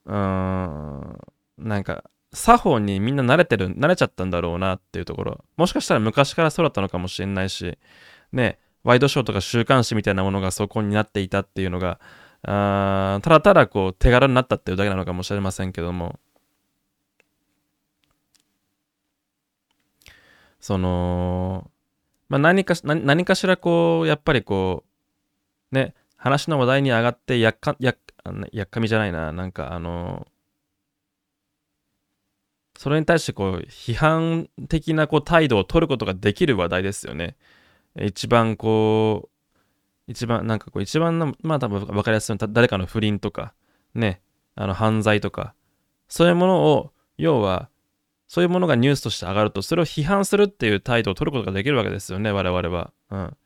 うーん、なんか、作法にみんな慣れてる、慣れちゃったんだろうなっていうところ。もしかしたら昔からそうだったのかもしれないし、ね、ワイドショーとか週刊誌みたいなものがそこになっていたっていうのが、あただただこう手軽になったっていうだけなのかもしれませんけども、その、まあ、何か何かしらこう、やっぱりこう、ね、話の話題に上がってやっか、やっ、やっかみじゃないな、なんかあのそれに対してこう批判的なこう態度を取ることができる話題ですよね。一番こう、一番なんかこう一番まあ多分分かりやすいのは誰かの不倫とか、ね、あの犯罪とか、そういうものを、要は、そういうものがニュースとして上がると、それを批判するっていう態度を取ることができるわけですよね、我々は。うん。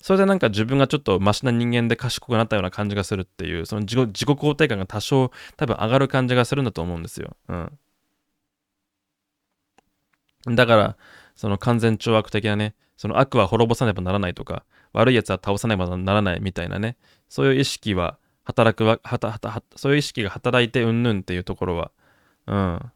それでなんか自分がちょっとマシな人間で賢くなったような感じがするっていう、その自己自己肯定感が多少多分上がる感じがするんだと思うんですよ。うん。だから、その完全懲悪的なね、その悪は滅ぼさねばならないとか、悪い奴は倒さねばならないみたいなね、そういう意識は働くわ、はたはたはそういう意識が働いてうんぬんっていうところは、うん、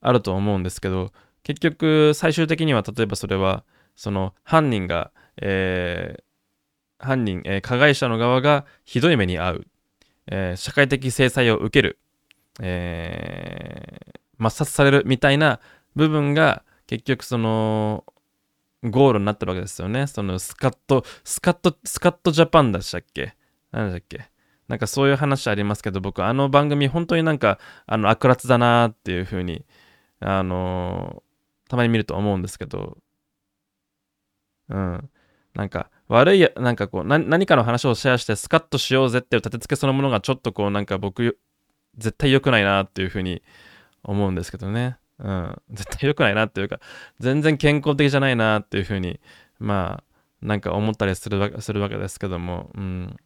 あると思うんですけど、結局、最終的には、例えばそれは、その犯人が、えー、犯人、えー、加害者の側がひどい目に遭う、えー、社会的制裁を受ける、えー、抹殺されるみたいな部分が結局そのゴールになってるわけですよね。そのスカット、スカット、スカットジャパンでしたっけ？何だっけ？なんかそういう話ありますけど、僕あの番組本当になんかあの悪辣だなっていう風に、あのー、たまに見ると思うんですけど、うん。なんか悪い、なんかこう何かの話をシェアしてスカッとしようぜっていう立て付けそのものがちょっとこうなんか僕絶対良くないなっていう風に思うんですけどね。うん。絶対良くないなっていうか、全然健康的じゃないなっていうふうに、まあ、なんか思ったりするわけするわけですけども、うん。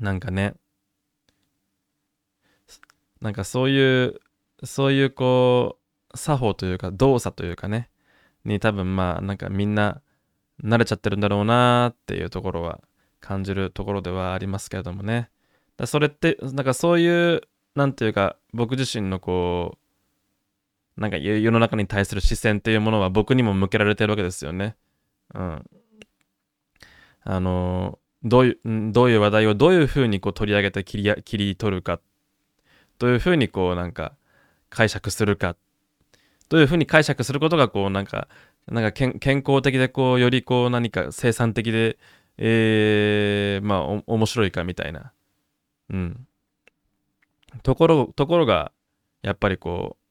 なんかね、なんかそういう、そういうこう、作法というか動作というかね、に多分まあなんかみんな慣れちゃってるんだろうなっていうところは感じるところではありますけれどもね。だそれって、なんかそういうなんていうか、僕自身のこう、なんか世の中に対する視線っていうものは僕にも向けられてるわけですよね。うん。あの、どういう、どういう話題をどういうふうにこう取り上げて切り切り取るか、どういうふうにこうなんか解釈するか、どういうふうに解釈することがこうなんか、なんか健康的でこうよりこう何か生産的で、えー、まあ面白いかみたいな。うん。ところ、ところが、やっぱりこう、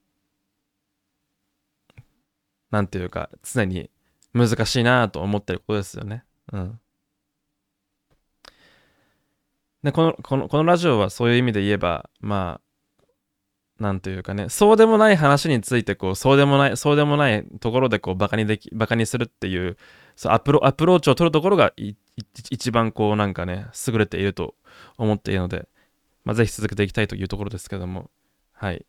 なんていうか、常に難しいなと思ってることですよね。うん。で、この、この、このラジオはそういう意味で言えば、まあ、なんというかね、そうでもない話について、こう、そうでもない、そうでもないところで、こう、バカにでき、バカにするっていう、そうアプロアプローチを取るところが一番こう、なんかね、優れていると思っているので、まあ、ぜひ続けていきたいというところですけども、はい。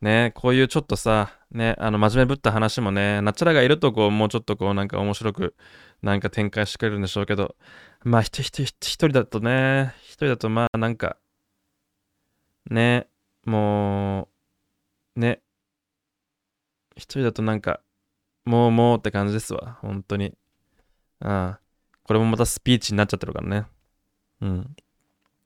ねこういうちょっとさ、ね、あの、真面目ぶった話もね、ナチュラがいるとこう、もうちょっとこう、なんか面白く、なんか展開してくれるんでしょうけど、まあ、一人だとね、一人だとまあ、なんか、ね、もう、ね、一人だとなんか、もうもうって感じですわ、本当に。ああ。これもまたスピーチになっちゃってるからね。うん。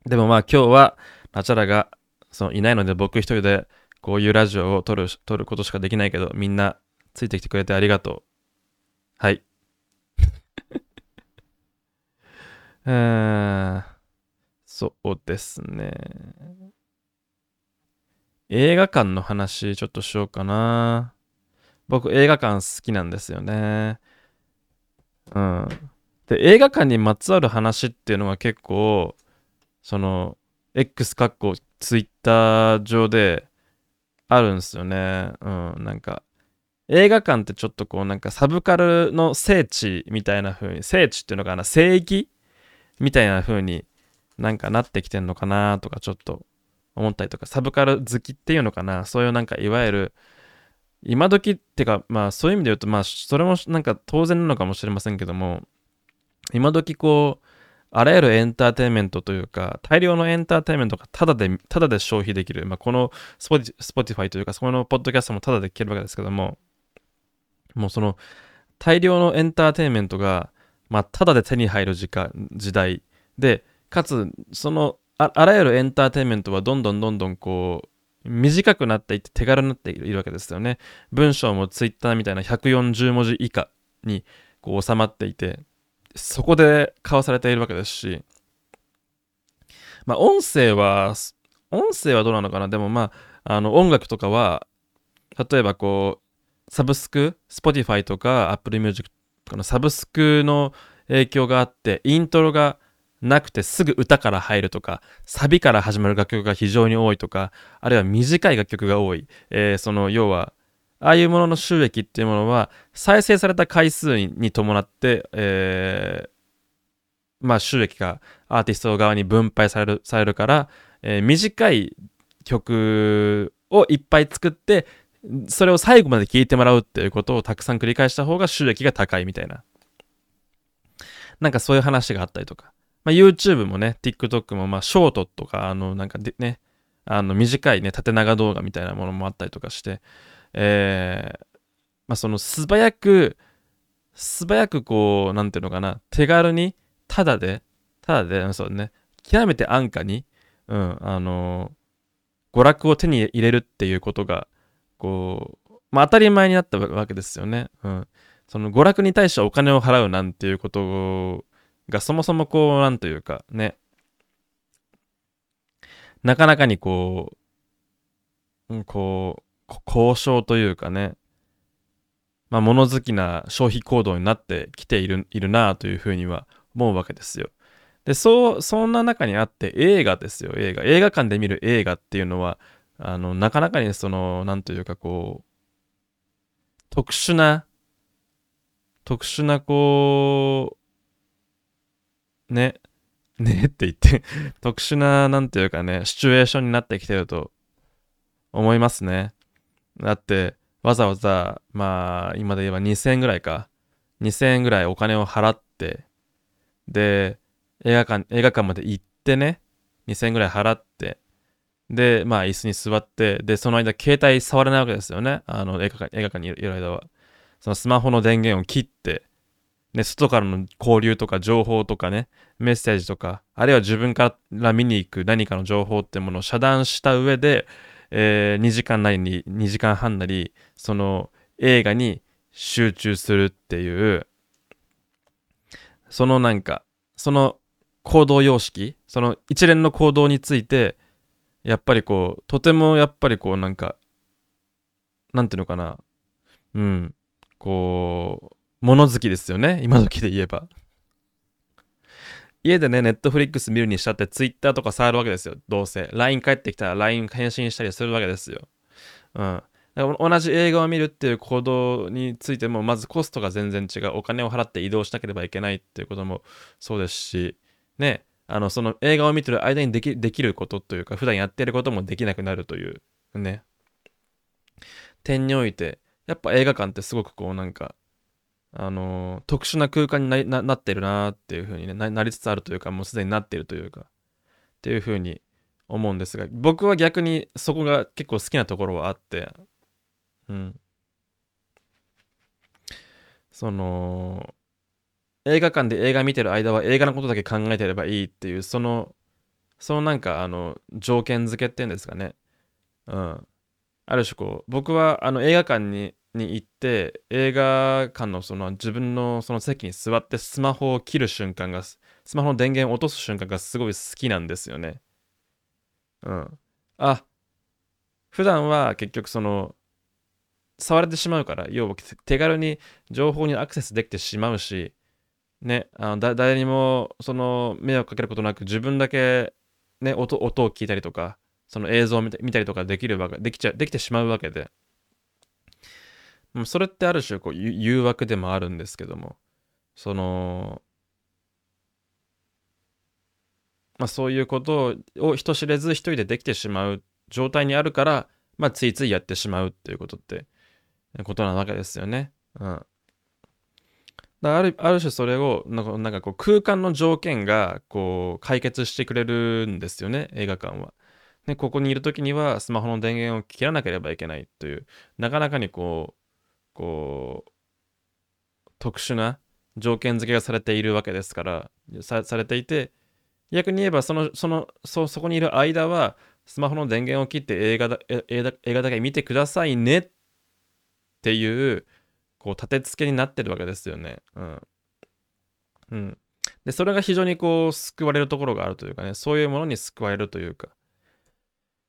でもまあ今日は、ナチャラがそのいないので僕一人でこういうラジオを撮る撮ることしかできないけどみんなついてきてくれてありがとうはいうー。んそうですね。映画館の話ちょっとしようかな。僕映画館好きなんですよね。うん。で映画館にまつわる話っていうのは結構その X かっこ Twitter 上であるんですよね。うん。なんか映画館ってちょっとこうなんかサブカルの聖地みたいな風に聖地っていうのかな聖域みたいな風になんかなってきてんのかなとかちょっと思ったりとかサブカル好きっていうのかなそういうなんかいわゆる今時ってかまあそういう意味で言うとまあそれもなんか当然なのかもしれませんけども今時こうあらゆるエンターテインメントというか大量のエンターテインメントがただでただで消費できる、まあ、このスポティファイというかそこのポッドキャストもただで聞けるわけですけどももうその大量のエンターテインメントがまあただで手に入る時間時代でかつそのあらゆるエンターテインメントはどんどんどんどんこう短くなっていって手軽になっているわけですよね。文章もツイッターみたいな140文字以下にこう収まっていて、そこで交わされているわけですし、まあ音声は、音声はどうなのかな？でもまあ、あの音楽とかは、例えばこう、サブスク、Spotify とか Apple Music とかのサブスクの影響があって、イントロがなくてすぐ歌から入るとか、サビから始まる楽曲が非常に多いとか、あるいは短い楽曲が多い。えー、その、要は、ああいうものの収益っていうものは、再生された回数に伴って、えー、まあ収益がアーティスト側に分配されるされるから、えー、短い曲をいっぱい作って、それを最後まで聴いてもらうっていうことをたくさん繰り返した方が収益が高いみたいな。なんかそういう話があったりとか。まあ、YouTube もね、TikTok も、まあ、ショートとか、あの、なんかでね、あの、短いね、縦長動画みたいなものもあったりとかして、えー、まあ、その素早く、素早くこう、なんていうのかな、手軽に、ただで、ただで、そうね、極めて安価に、うん、あのー、娯楽を手に入れるっていうことが、こう、まあ、当たり前になったわけですよね。うん。その娯楽に対してお金を払うなんていうことがそもそもこう、なんというかね、なかなかにこう、こう、交渉というかね、まあ、物好きな消費行動になってきている、いるなというふうには思うわけですよ。で、そう、そんな中にあって映画ですよ、映画。映画館で見る映画っていうのは、あの、なかなかにその、なんというかこう、特殊な、特殊なこう、ね、ねって言って特殊な、なんていうかね、シチュエーションになってきてると思いますね。だって、わざわざ、まあ、今で言えば2000円ぐらいか。2000円ぐらいお金を払って、で、映画館、映画館まで行ってね、2000円ぐらい払って、で、まあ、椅子に座って、で、その間、携帯触れないわけですよね。あの、映画館映画館にいる間は。そのスマホの電源を切って、ね、外からの交流とか情報とかね、メッセージとか、あるいは自分から見に行く何かの情報ってものを遮断した上で、えー、2時間なりに、2時間半なり、その映画に集中するっていう、そのなんか、その行動様式、その一連の行動について、やっぱりこう、とてもやっぱりこうなんか、なんていうのかな、うん、こう、物好きですよね。今時で言えば。家でね、ネットフリックス見るにしたって、ツイッターとか触るわけですよ。どうせ。LINE 帰ってきたら LINE 返信したりするわけですよ。うん。同じ映画を見るっていう行動についても、まずコストが全然違う。お金を払って移動しなければいけないっていうこともそうですし、ね、あの、その映画を見てる間にできできることというか、普段やってることもできなくなるという、ね。点において、やっぱ映画館ってすごくこうなんか、あの特殊な空間にななってるなっていう風にねなりつつあるというかもうすでになっているというかっていう風に思うんですが僕は逆にそこが結構好きなところはあってうんその映画館で映画見てる間は映画のことだけ考えてればいいっていうそのそのなんかあの条件付けっていうんですかね。うん。ある種こう僕はあの映画館にに行って映画館のその自分のその席に座ってスマホを切る瞬間がスマホの電源を落とす瞬間がすごい好きなんですよね。うん。あ普段は結局その触れてしまうから要は手軽に情報にアクセスできてしまうしねあのだ誰にもその迷惑かけることなく自分だけね音音を聞いたりとかその映像を見たりとかできるわけできちゃできてしまうわけでそれってある種こう誘惑でもあるんですけどもそのまあそういうことを人知れず一人でできてしまう状態にあるからまあついついやってしまうっていうことってことなわけですよね。うん。あるある種それをなんかこう空間の条件がこう解決してくれるんですよね映画館は。でここにいる時にはスマホの電源を切らなければいけないというなかなかにこうこう特殊な条件付けがされているわけですからされていて逆に言えばそのそのそそこにいる間はスマホの電源を切って映画だ映画だけ見てくださいねっていうこう立て付けになってるわけですよね。うん。うん。で、それが非常にこう救われるところがあるというかね、そういうものに救われるというか、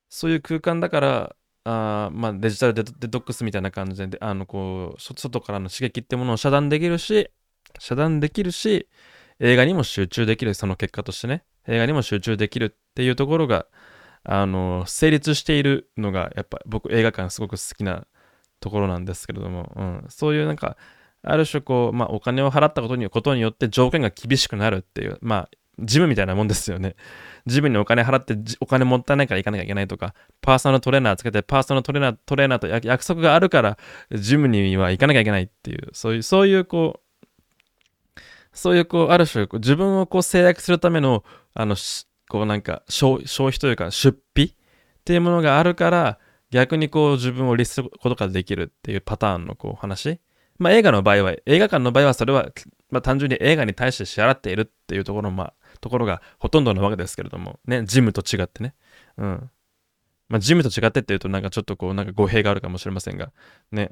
そういう空間だから、あまあ、デジタルデトックスみたいな感じで、あのこう外からの刺激ってものを遮断できるし、遮断できるし、映画にも集中できる、その結果としてね、映画にも集中できるっていうところが、あの、成立しているのが、やっぱ僕映画館すごく好きなところなんですけれども、うん、そういうなんか、ある種こう、まあ、お金を払ったことにことによって条件が厳しくなるっていう、まあ、ジムみたいなもんですよね。ジムにお金払ってお金もったいないから行かなきゃいけないとか、パーソナルトレーナーつけてパーソナルトレーナートレーナーと約束があるからジムには行かなきゃいけないっていう、そういう、そういうこう、そういうこう、ある種自分をこう制約するための、あの、こうなんか消費というか出費っていうものがあるから、逆にこう自分を律することができるっていうパターンのこう話。まあ映画の場合は、映画館の場合はそれは、まあ単純に映画に対して支払っているっていうところまあ、ところがほとんどなわけですけれども、ね、ジムと違ってね。うん。まあジムと違ってっていうとなんかちょっとこうなんか語弊があるかもしれませんが、ね。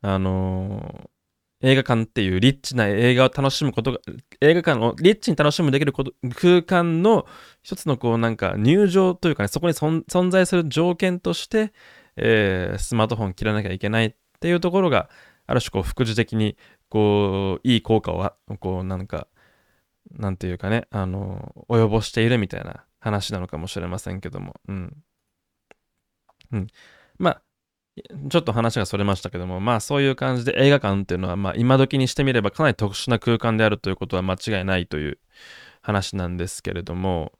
あの映画館っていうリッチな映画を楽しむことが、映画館をリッチに楽しむできること空間の一つのこうなんか入場というかね、そこに存在する条件として、えー、スマートフォン切らなきゃいけないっていうところが、ある種こう副次的にこう、いい効果を、こうなんか、なんていうかね、あの、及ぼしているみたいな話なのかもしれませんけども、うん。うん。まあ、ちょっと話がそれましたけども、まあそういう感じで映画館っていうのは、まあ今時にしてみればかなり特殊な空間であるということは間違いないという話なんですけれども、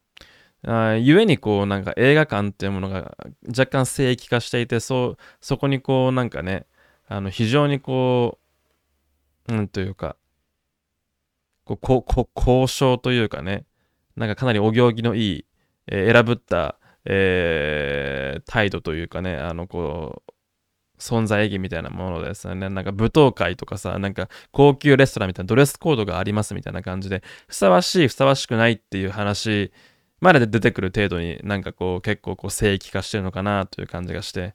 あ故にこうなんか映画館っていうものが若干聖域化していて、そそこにこうなんかね、あの非常にこう、うんというか、こうここ交渉というかね、なんかかなりお行儀のいい、えー、選ぶった、えー、態度というかね、あのこう、存在意義みたいなものですよね。なんか舞踏会とかさ、なんか高級レストランみたいなドレスコードがありますみたいな感じで、ふさわしい、ふさわしくないっていう話まで出てくる程度になんかこう結構こう正規化してるのかなという感じがして、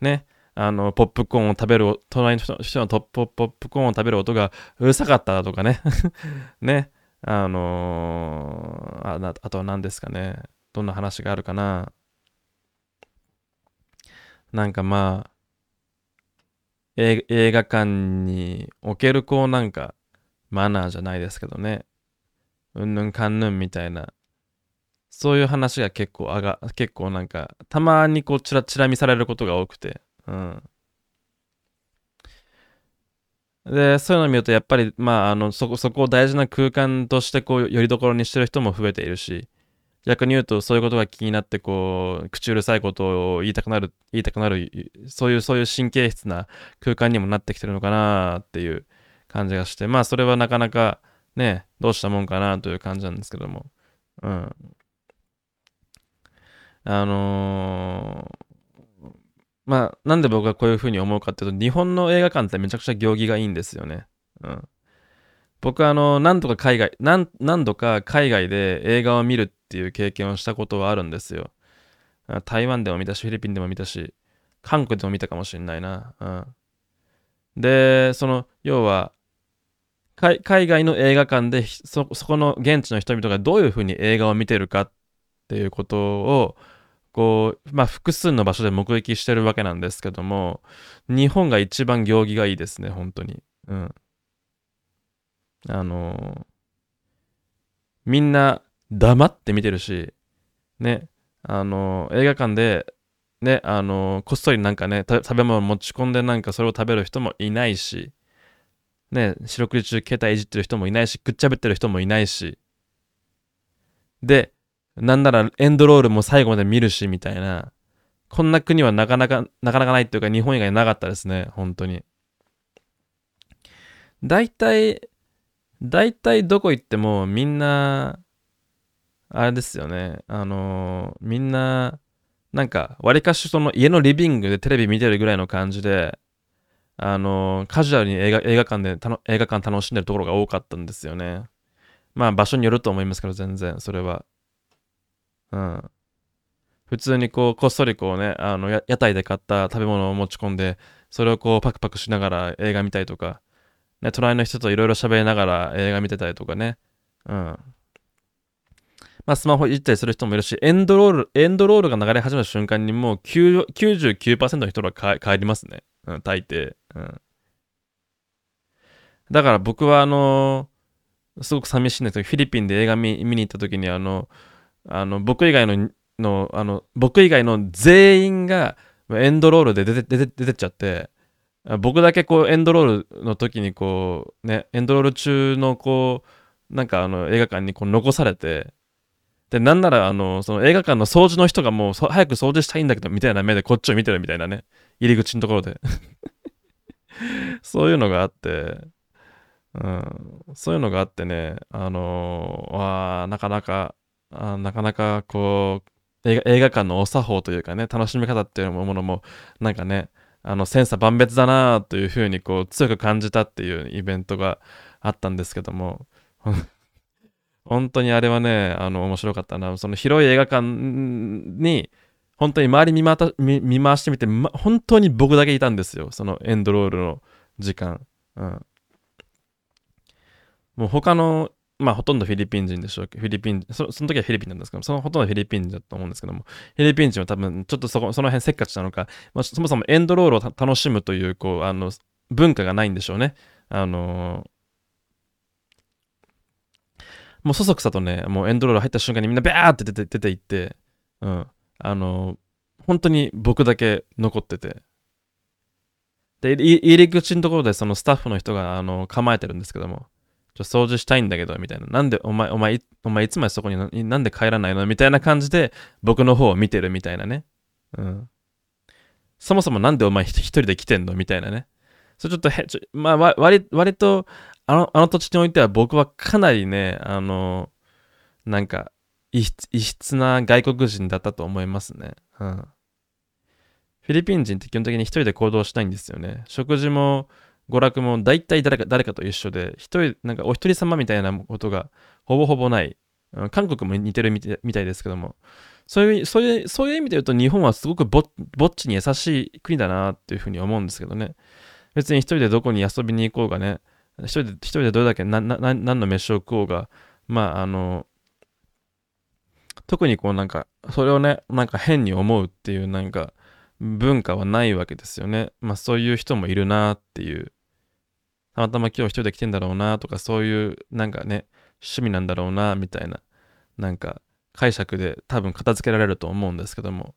ね。あの、ポップコーンを食べる、隣の人のトップポップコーンを食べる音がうるさかったとかね。ね。あのー、ああとは何ですかね。どんな話があるかな。なんかまあ、映画館におけるこうなんかマナーじゃないですけどね。うんぬんかんぬんみたいな。そういう話が結構あが、結構なんか、たまにこうちらちら見されることが多くて。うん。で、そういうのを見ると、やっぱり、まあ、あの、そこ、そこを大事な空間として、こう、よりどころにしてる人も増えているし、逆に言うとそういうことが気になってこう口うるさいことを言いたくなる言いたくなるそういうそういう神経質な空間にもなってきてるのかなっていう感じがしてまあそれはなかなかねどうしたもんかなという感じなんですけどもうんあのー、まあなんで僕がこういうふうに思うかっていうと日本の映画館ってめちゃくちゃ行儀がいいんですよねうん僕はあの、何度か海外、何何度か海外で映画を見るっていう経験をしたことはあるんですよ。台湾でも見たし、フィリピンでも見たし、韓国でも見たかもしれないな。うん。で、その、要は、海外の映画館でそこの現地の人々がどういうふうに映画を見てるかっっていうことをこう、まあ、複数の場所で目撃してるわけなんですけども日本が一番行儀がいいですね本当に。うん。あの、みんな黙って見てるしね。あの、映画館でねあの、こっそりなんかね食べ物持ち込んでなんかそれを食べる人もいないしね、四六時中携帯いじってる人もいないし、くっちゃべってる人もいないし。で、なんならエンドロールも最後まで見るし、みたいな。こんな国はなかなか、なかなかないっていうか、日本以外なかったですね、本当に。大体、大体どこ行ってもみんな、あれですよね。あのー、みんな、なんか、わりかしその家のリビングでテレビ見てるぐらいの感じで、あの、カジュアルに映画映画館で映画館楽しんでるところが多かったんですよね。まあ場所によると思いますけど、全然、それは。うん。普通にこう、こっそりこうね、あの、屋台で買った食べ物を持ち込んで、それをこう、パクパクしながら映画見たりとか、ね、隣の人といろいろ喋りながら映画見てたりとかね。うん。まあ、スマホいじったりする人もいるし、エンドロール、エンドロールが流れ始めた瞬間にもう99%の人が帰りますね。うん、大抵。うん。だから僕はあのー、すごく寂しいんですけど、フィリピンで映画見見に行った時にあの、あの、僕以外の、の、あの、僕以外の全員がエンドロールで出て、出て、出てっちゃって、僕だけこうエンドロールの時にこう、ね、エンドロール中のこう、なんかあの映画館にこう残されて、で、なんならあの、その映画館の掃除の人がもう早く掃除したいんだけど、みたいな目でこっちを見てるみたいなね。入り口のところで そういうのがあって、うん、そういうのがあってね、あのー、わなかなか、あなかなかこう映画、館のお作法というかね、楽しみ方っていうものも、なんかね、あの、千差万別だなというふうにこう、強く感じたっていうイベントがあったんですけども、本当にあれはね、あの、面白かったな。その広い映画館に、本当に周り見回見見回してみて、ま、本当に僕だけいたんですよ。そのエンドロールの時間。うん。もう他の、まあほとんどフィリピン人でしょうけ？ど、フィリピン、そその時はフィリピンなんですけどそのほとんどフィリピン人だと思うんですけども、フィリピン人は多分ちょっとそこその辺せっかちなのか、まあ、そもそもエンドロールを楽しむという、こう、あの、文化がないんでしょうね。あのー、もうそそくさとね、もうエンドロール入った瞬間にみんなビャーって出て出て行って、うん。あの、本当に僕だけ残ってて。で、入り口のところでそのスタッフの人があの構えてるんですけども、ちょ掃除したいんだけど、みたいな。なんでお前、お前、お前いつまでそこになんで帰らないの？みたいな感じで僕の方を見てるみたいなね。うん。そもそもなんでお前一人で来てんの？みたいなね。それちょっとへ、ちょまあ、割、割と、あの、あの土地においては僕はかなりね、あの、なんか、異質な外国人だったと思いますね。うん。フィリピン人って基本的に一人で行動したいんですよね。食事も娯楽も大体誰か誰かと一緒で、一人、なんかお一人様みたいなことがほぼほぼない。韓国も似てるみたいですけども、そういう、そういう、そういう意味で言うと日本はすごくぼぼっちに優しい国だなっていうふうに思うんですけどね。別に一人でどこに遊びに行こうがね、一人で、一人でどれだけ何の飯を食おうが、まあ、あの、特にこうなんか、それをね、なんか変に思うっていうなんか文化はないわけですよね。まあそういう人もいるなっていう。たまたま今日一人で来てんだろうなとか、そういうなんかね、趣味なんだろうなみたいな、なんか解釈で多分片付けられると思うんですけども。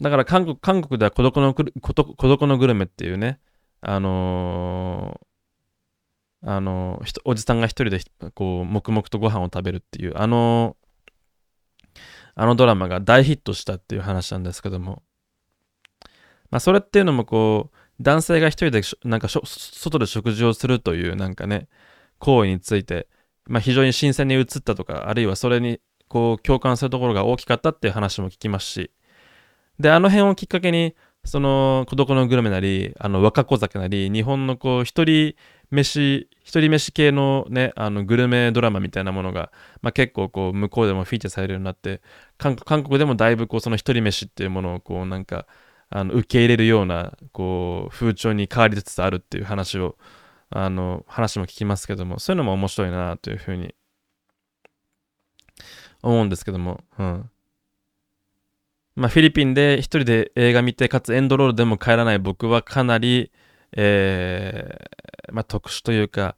だから韓国韓国では孤独の孤独のグルメっていうね、あのー、あのー、おじさんが一人でこう黙々とご飯を食べるっていうあのあのドラマが大ヒットしたっていう話なんですけども、まあ、それっていうのもこう、男性が一人でなんか外で食事をするというなんかね、行為について、まあ、非常に新鮮に映ったとか、あるいはそれにこう共感するところが大きかったっていう話も聞きますし、で、あの辺をきっかけに、その孤独のグルメなり、あの若子酒なり、日本のこう一人飯、一人飯系のね、あのグルメドラマみたいなものが、まあ、結構こう向こうでもフィーチャーされるようになって、韓国でもだいぶこうその一人飯っていうものをこうなんか、あの受け入れるようなこう風潮に変わりつつあるっていう話をあの話も聞きますけどもそういうのも面白いなというふうに思うんですけども、うん。まあ、フィリピンで一人で映画見て、かつエンドロールでも帰らない僕はかなり、えー、まあ、特殊というか、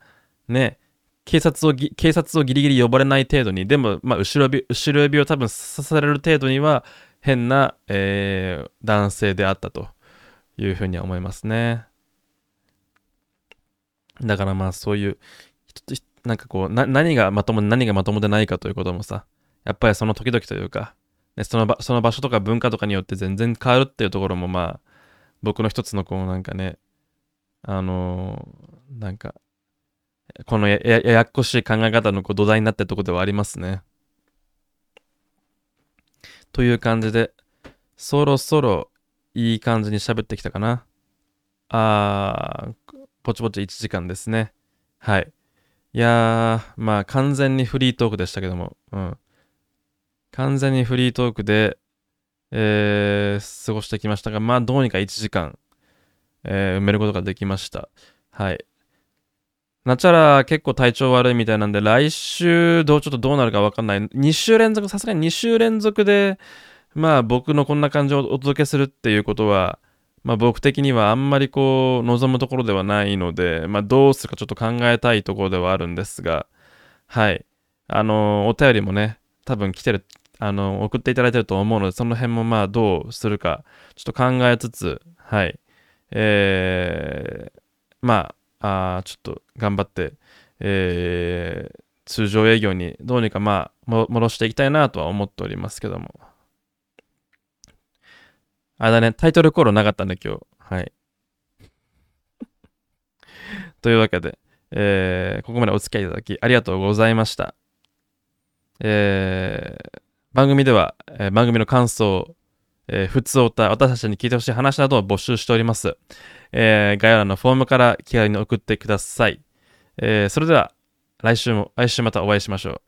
ね、警察を警察をギリギリ呼ばれない程度に、でも、まあ、後ろ指、後ろ指を多分刺される程度には、変な、えー、男性であったというふうには思いますね。だからまあそういう、なんかこう、何がまともで何がまともでないかということもさ、やっぱりその時々というか、ね、その場その場所とか文化とかによって全然変わるっていうところもまあ僕の一つのこうなんかねあのー、なんかこのやややこしい考え方のこう土台になってるとこではありますね。という感じでそろそろいい感じに喋ってきたかな。あー、ぽちぽち1時間ですね。はい。いやー、まあ完全にフリートークでしたけども、うん。完全にフリートークで、えー、過ごしてきましたが、まあ、どうにか1時間、えー、埋めることができました。はい。なちゃら結構体調悪いみたいなんで、来週どうちょっとどうなるかわかんない。2週連続、さすがに2週連続で、まあ僕のこんな感じをお届けするっていうことは、まあ僕的にはあんまりこう望むところではないので、まあどうするかちょっと考えたいところではあるんですが、はい。あの、お便りもね、多分来てるあの、送っていただいてると思うので、その辺もまあどうするか、ちょっと考えつつ、はい。えー、まあ、あちょっと頑張って、えー、通常営業にどうにかまあ、戻していきたいなとは思っておりますけども。あれだね、タイトルコールなかったんで今日。はい。というわけで、えー、ここまでお付き合いいただきありがとうございました。えー、番組では、えー、番組の感想、えー、普通歌、私たちに聞いてほしい話などを募集しております。えー、概要欄のフォームから気軽に送ってください。えー、それでは、来週も、来週またお会いしましょう。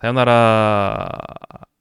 さよなら。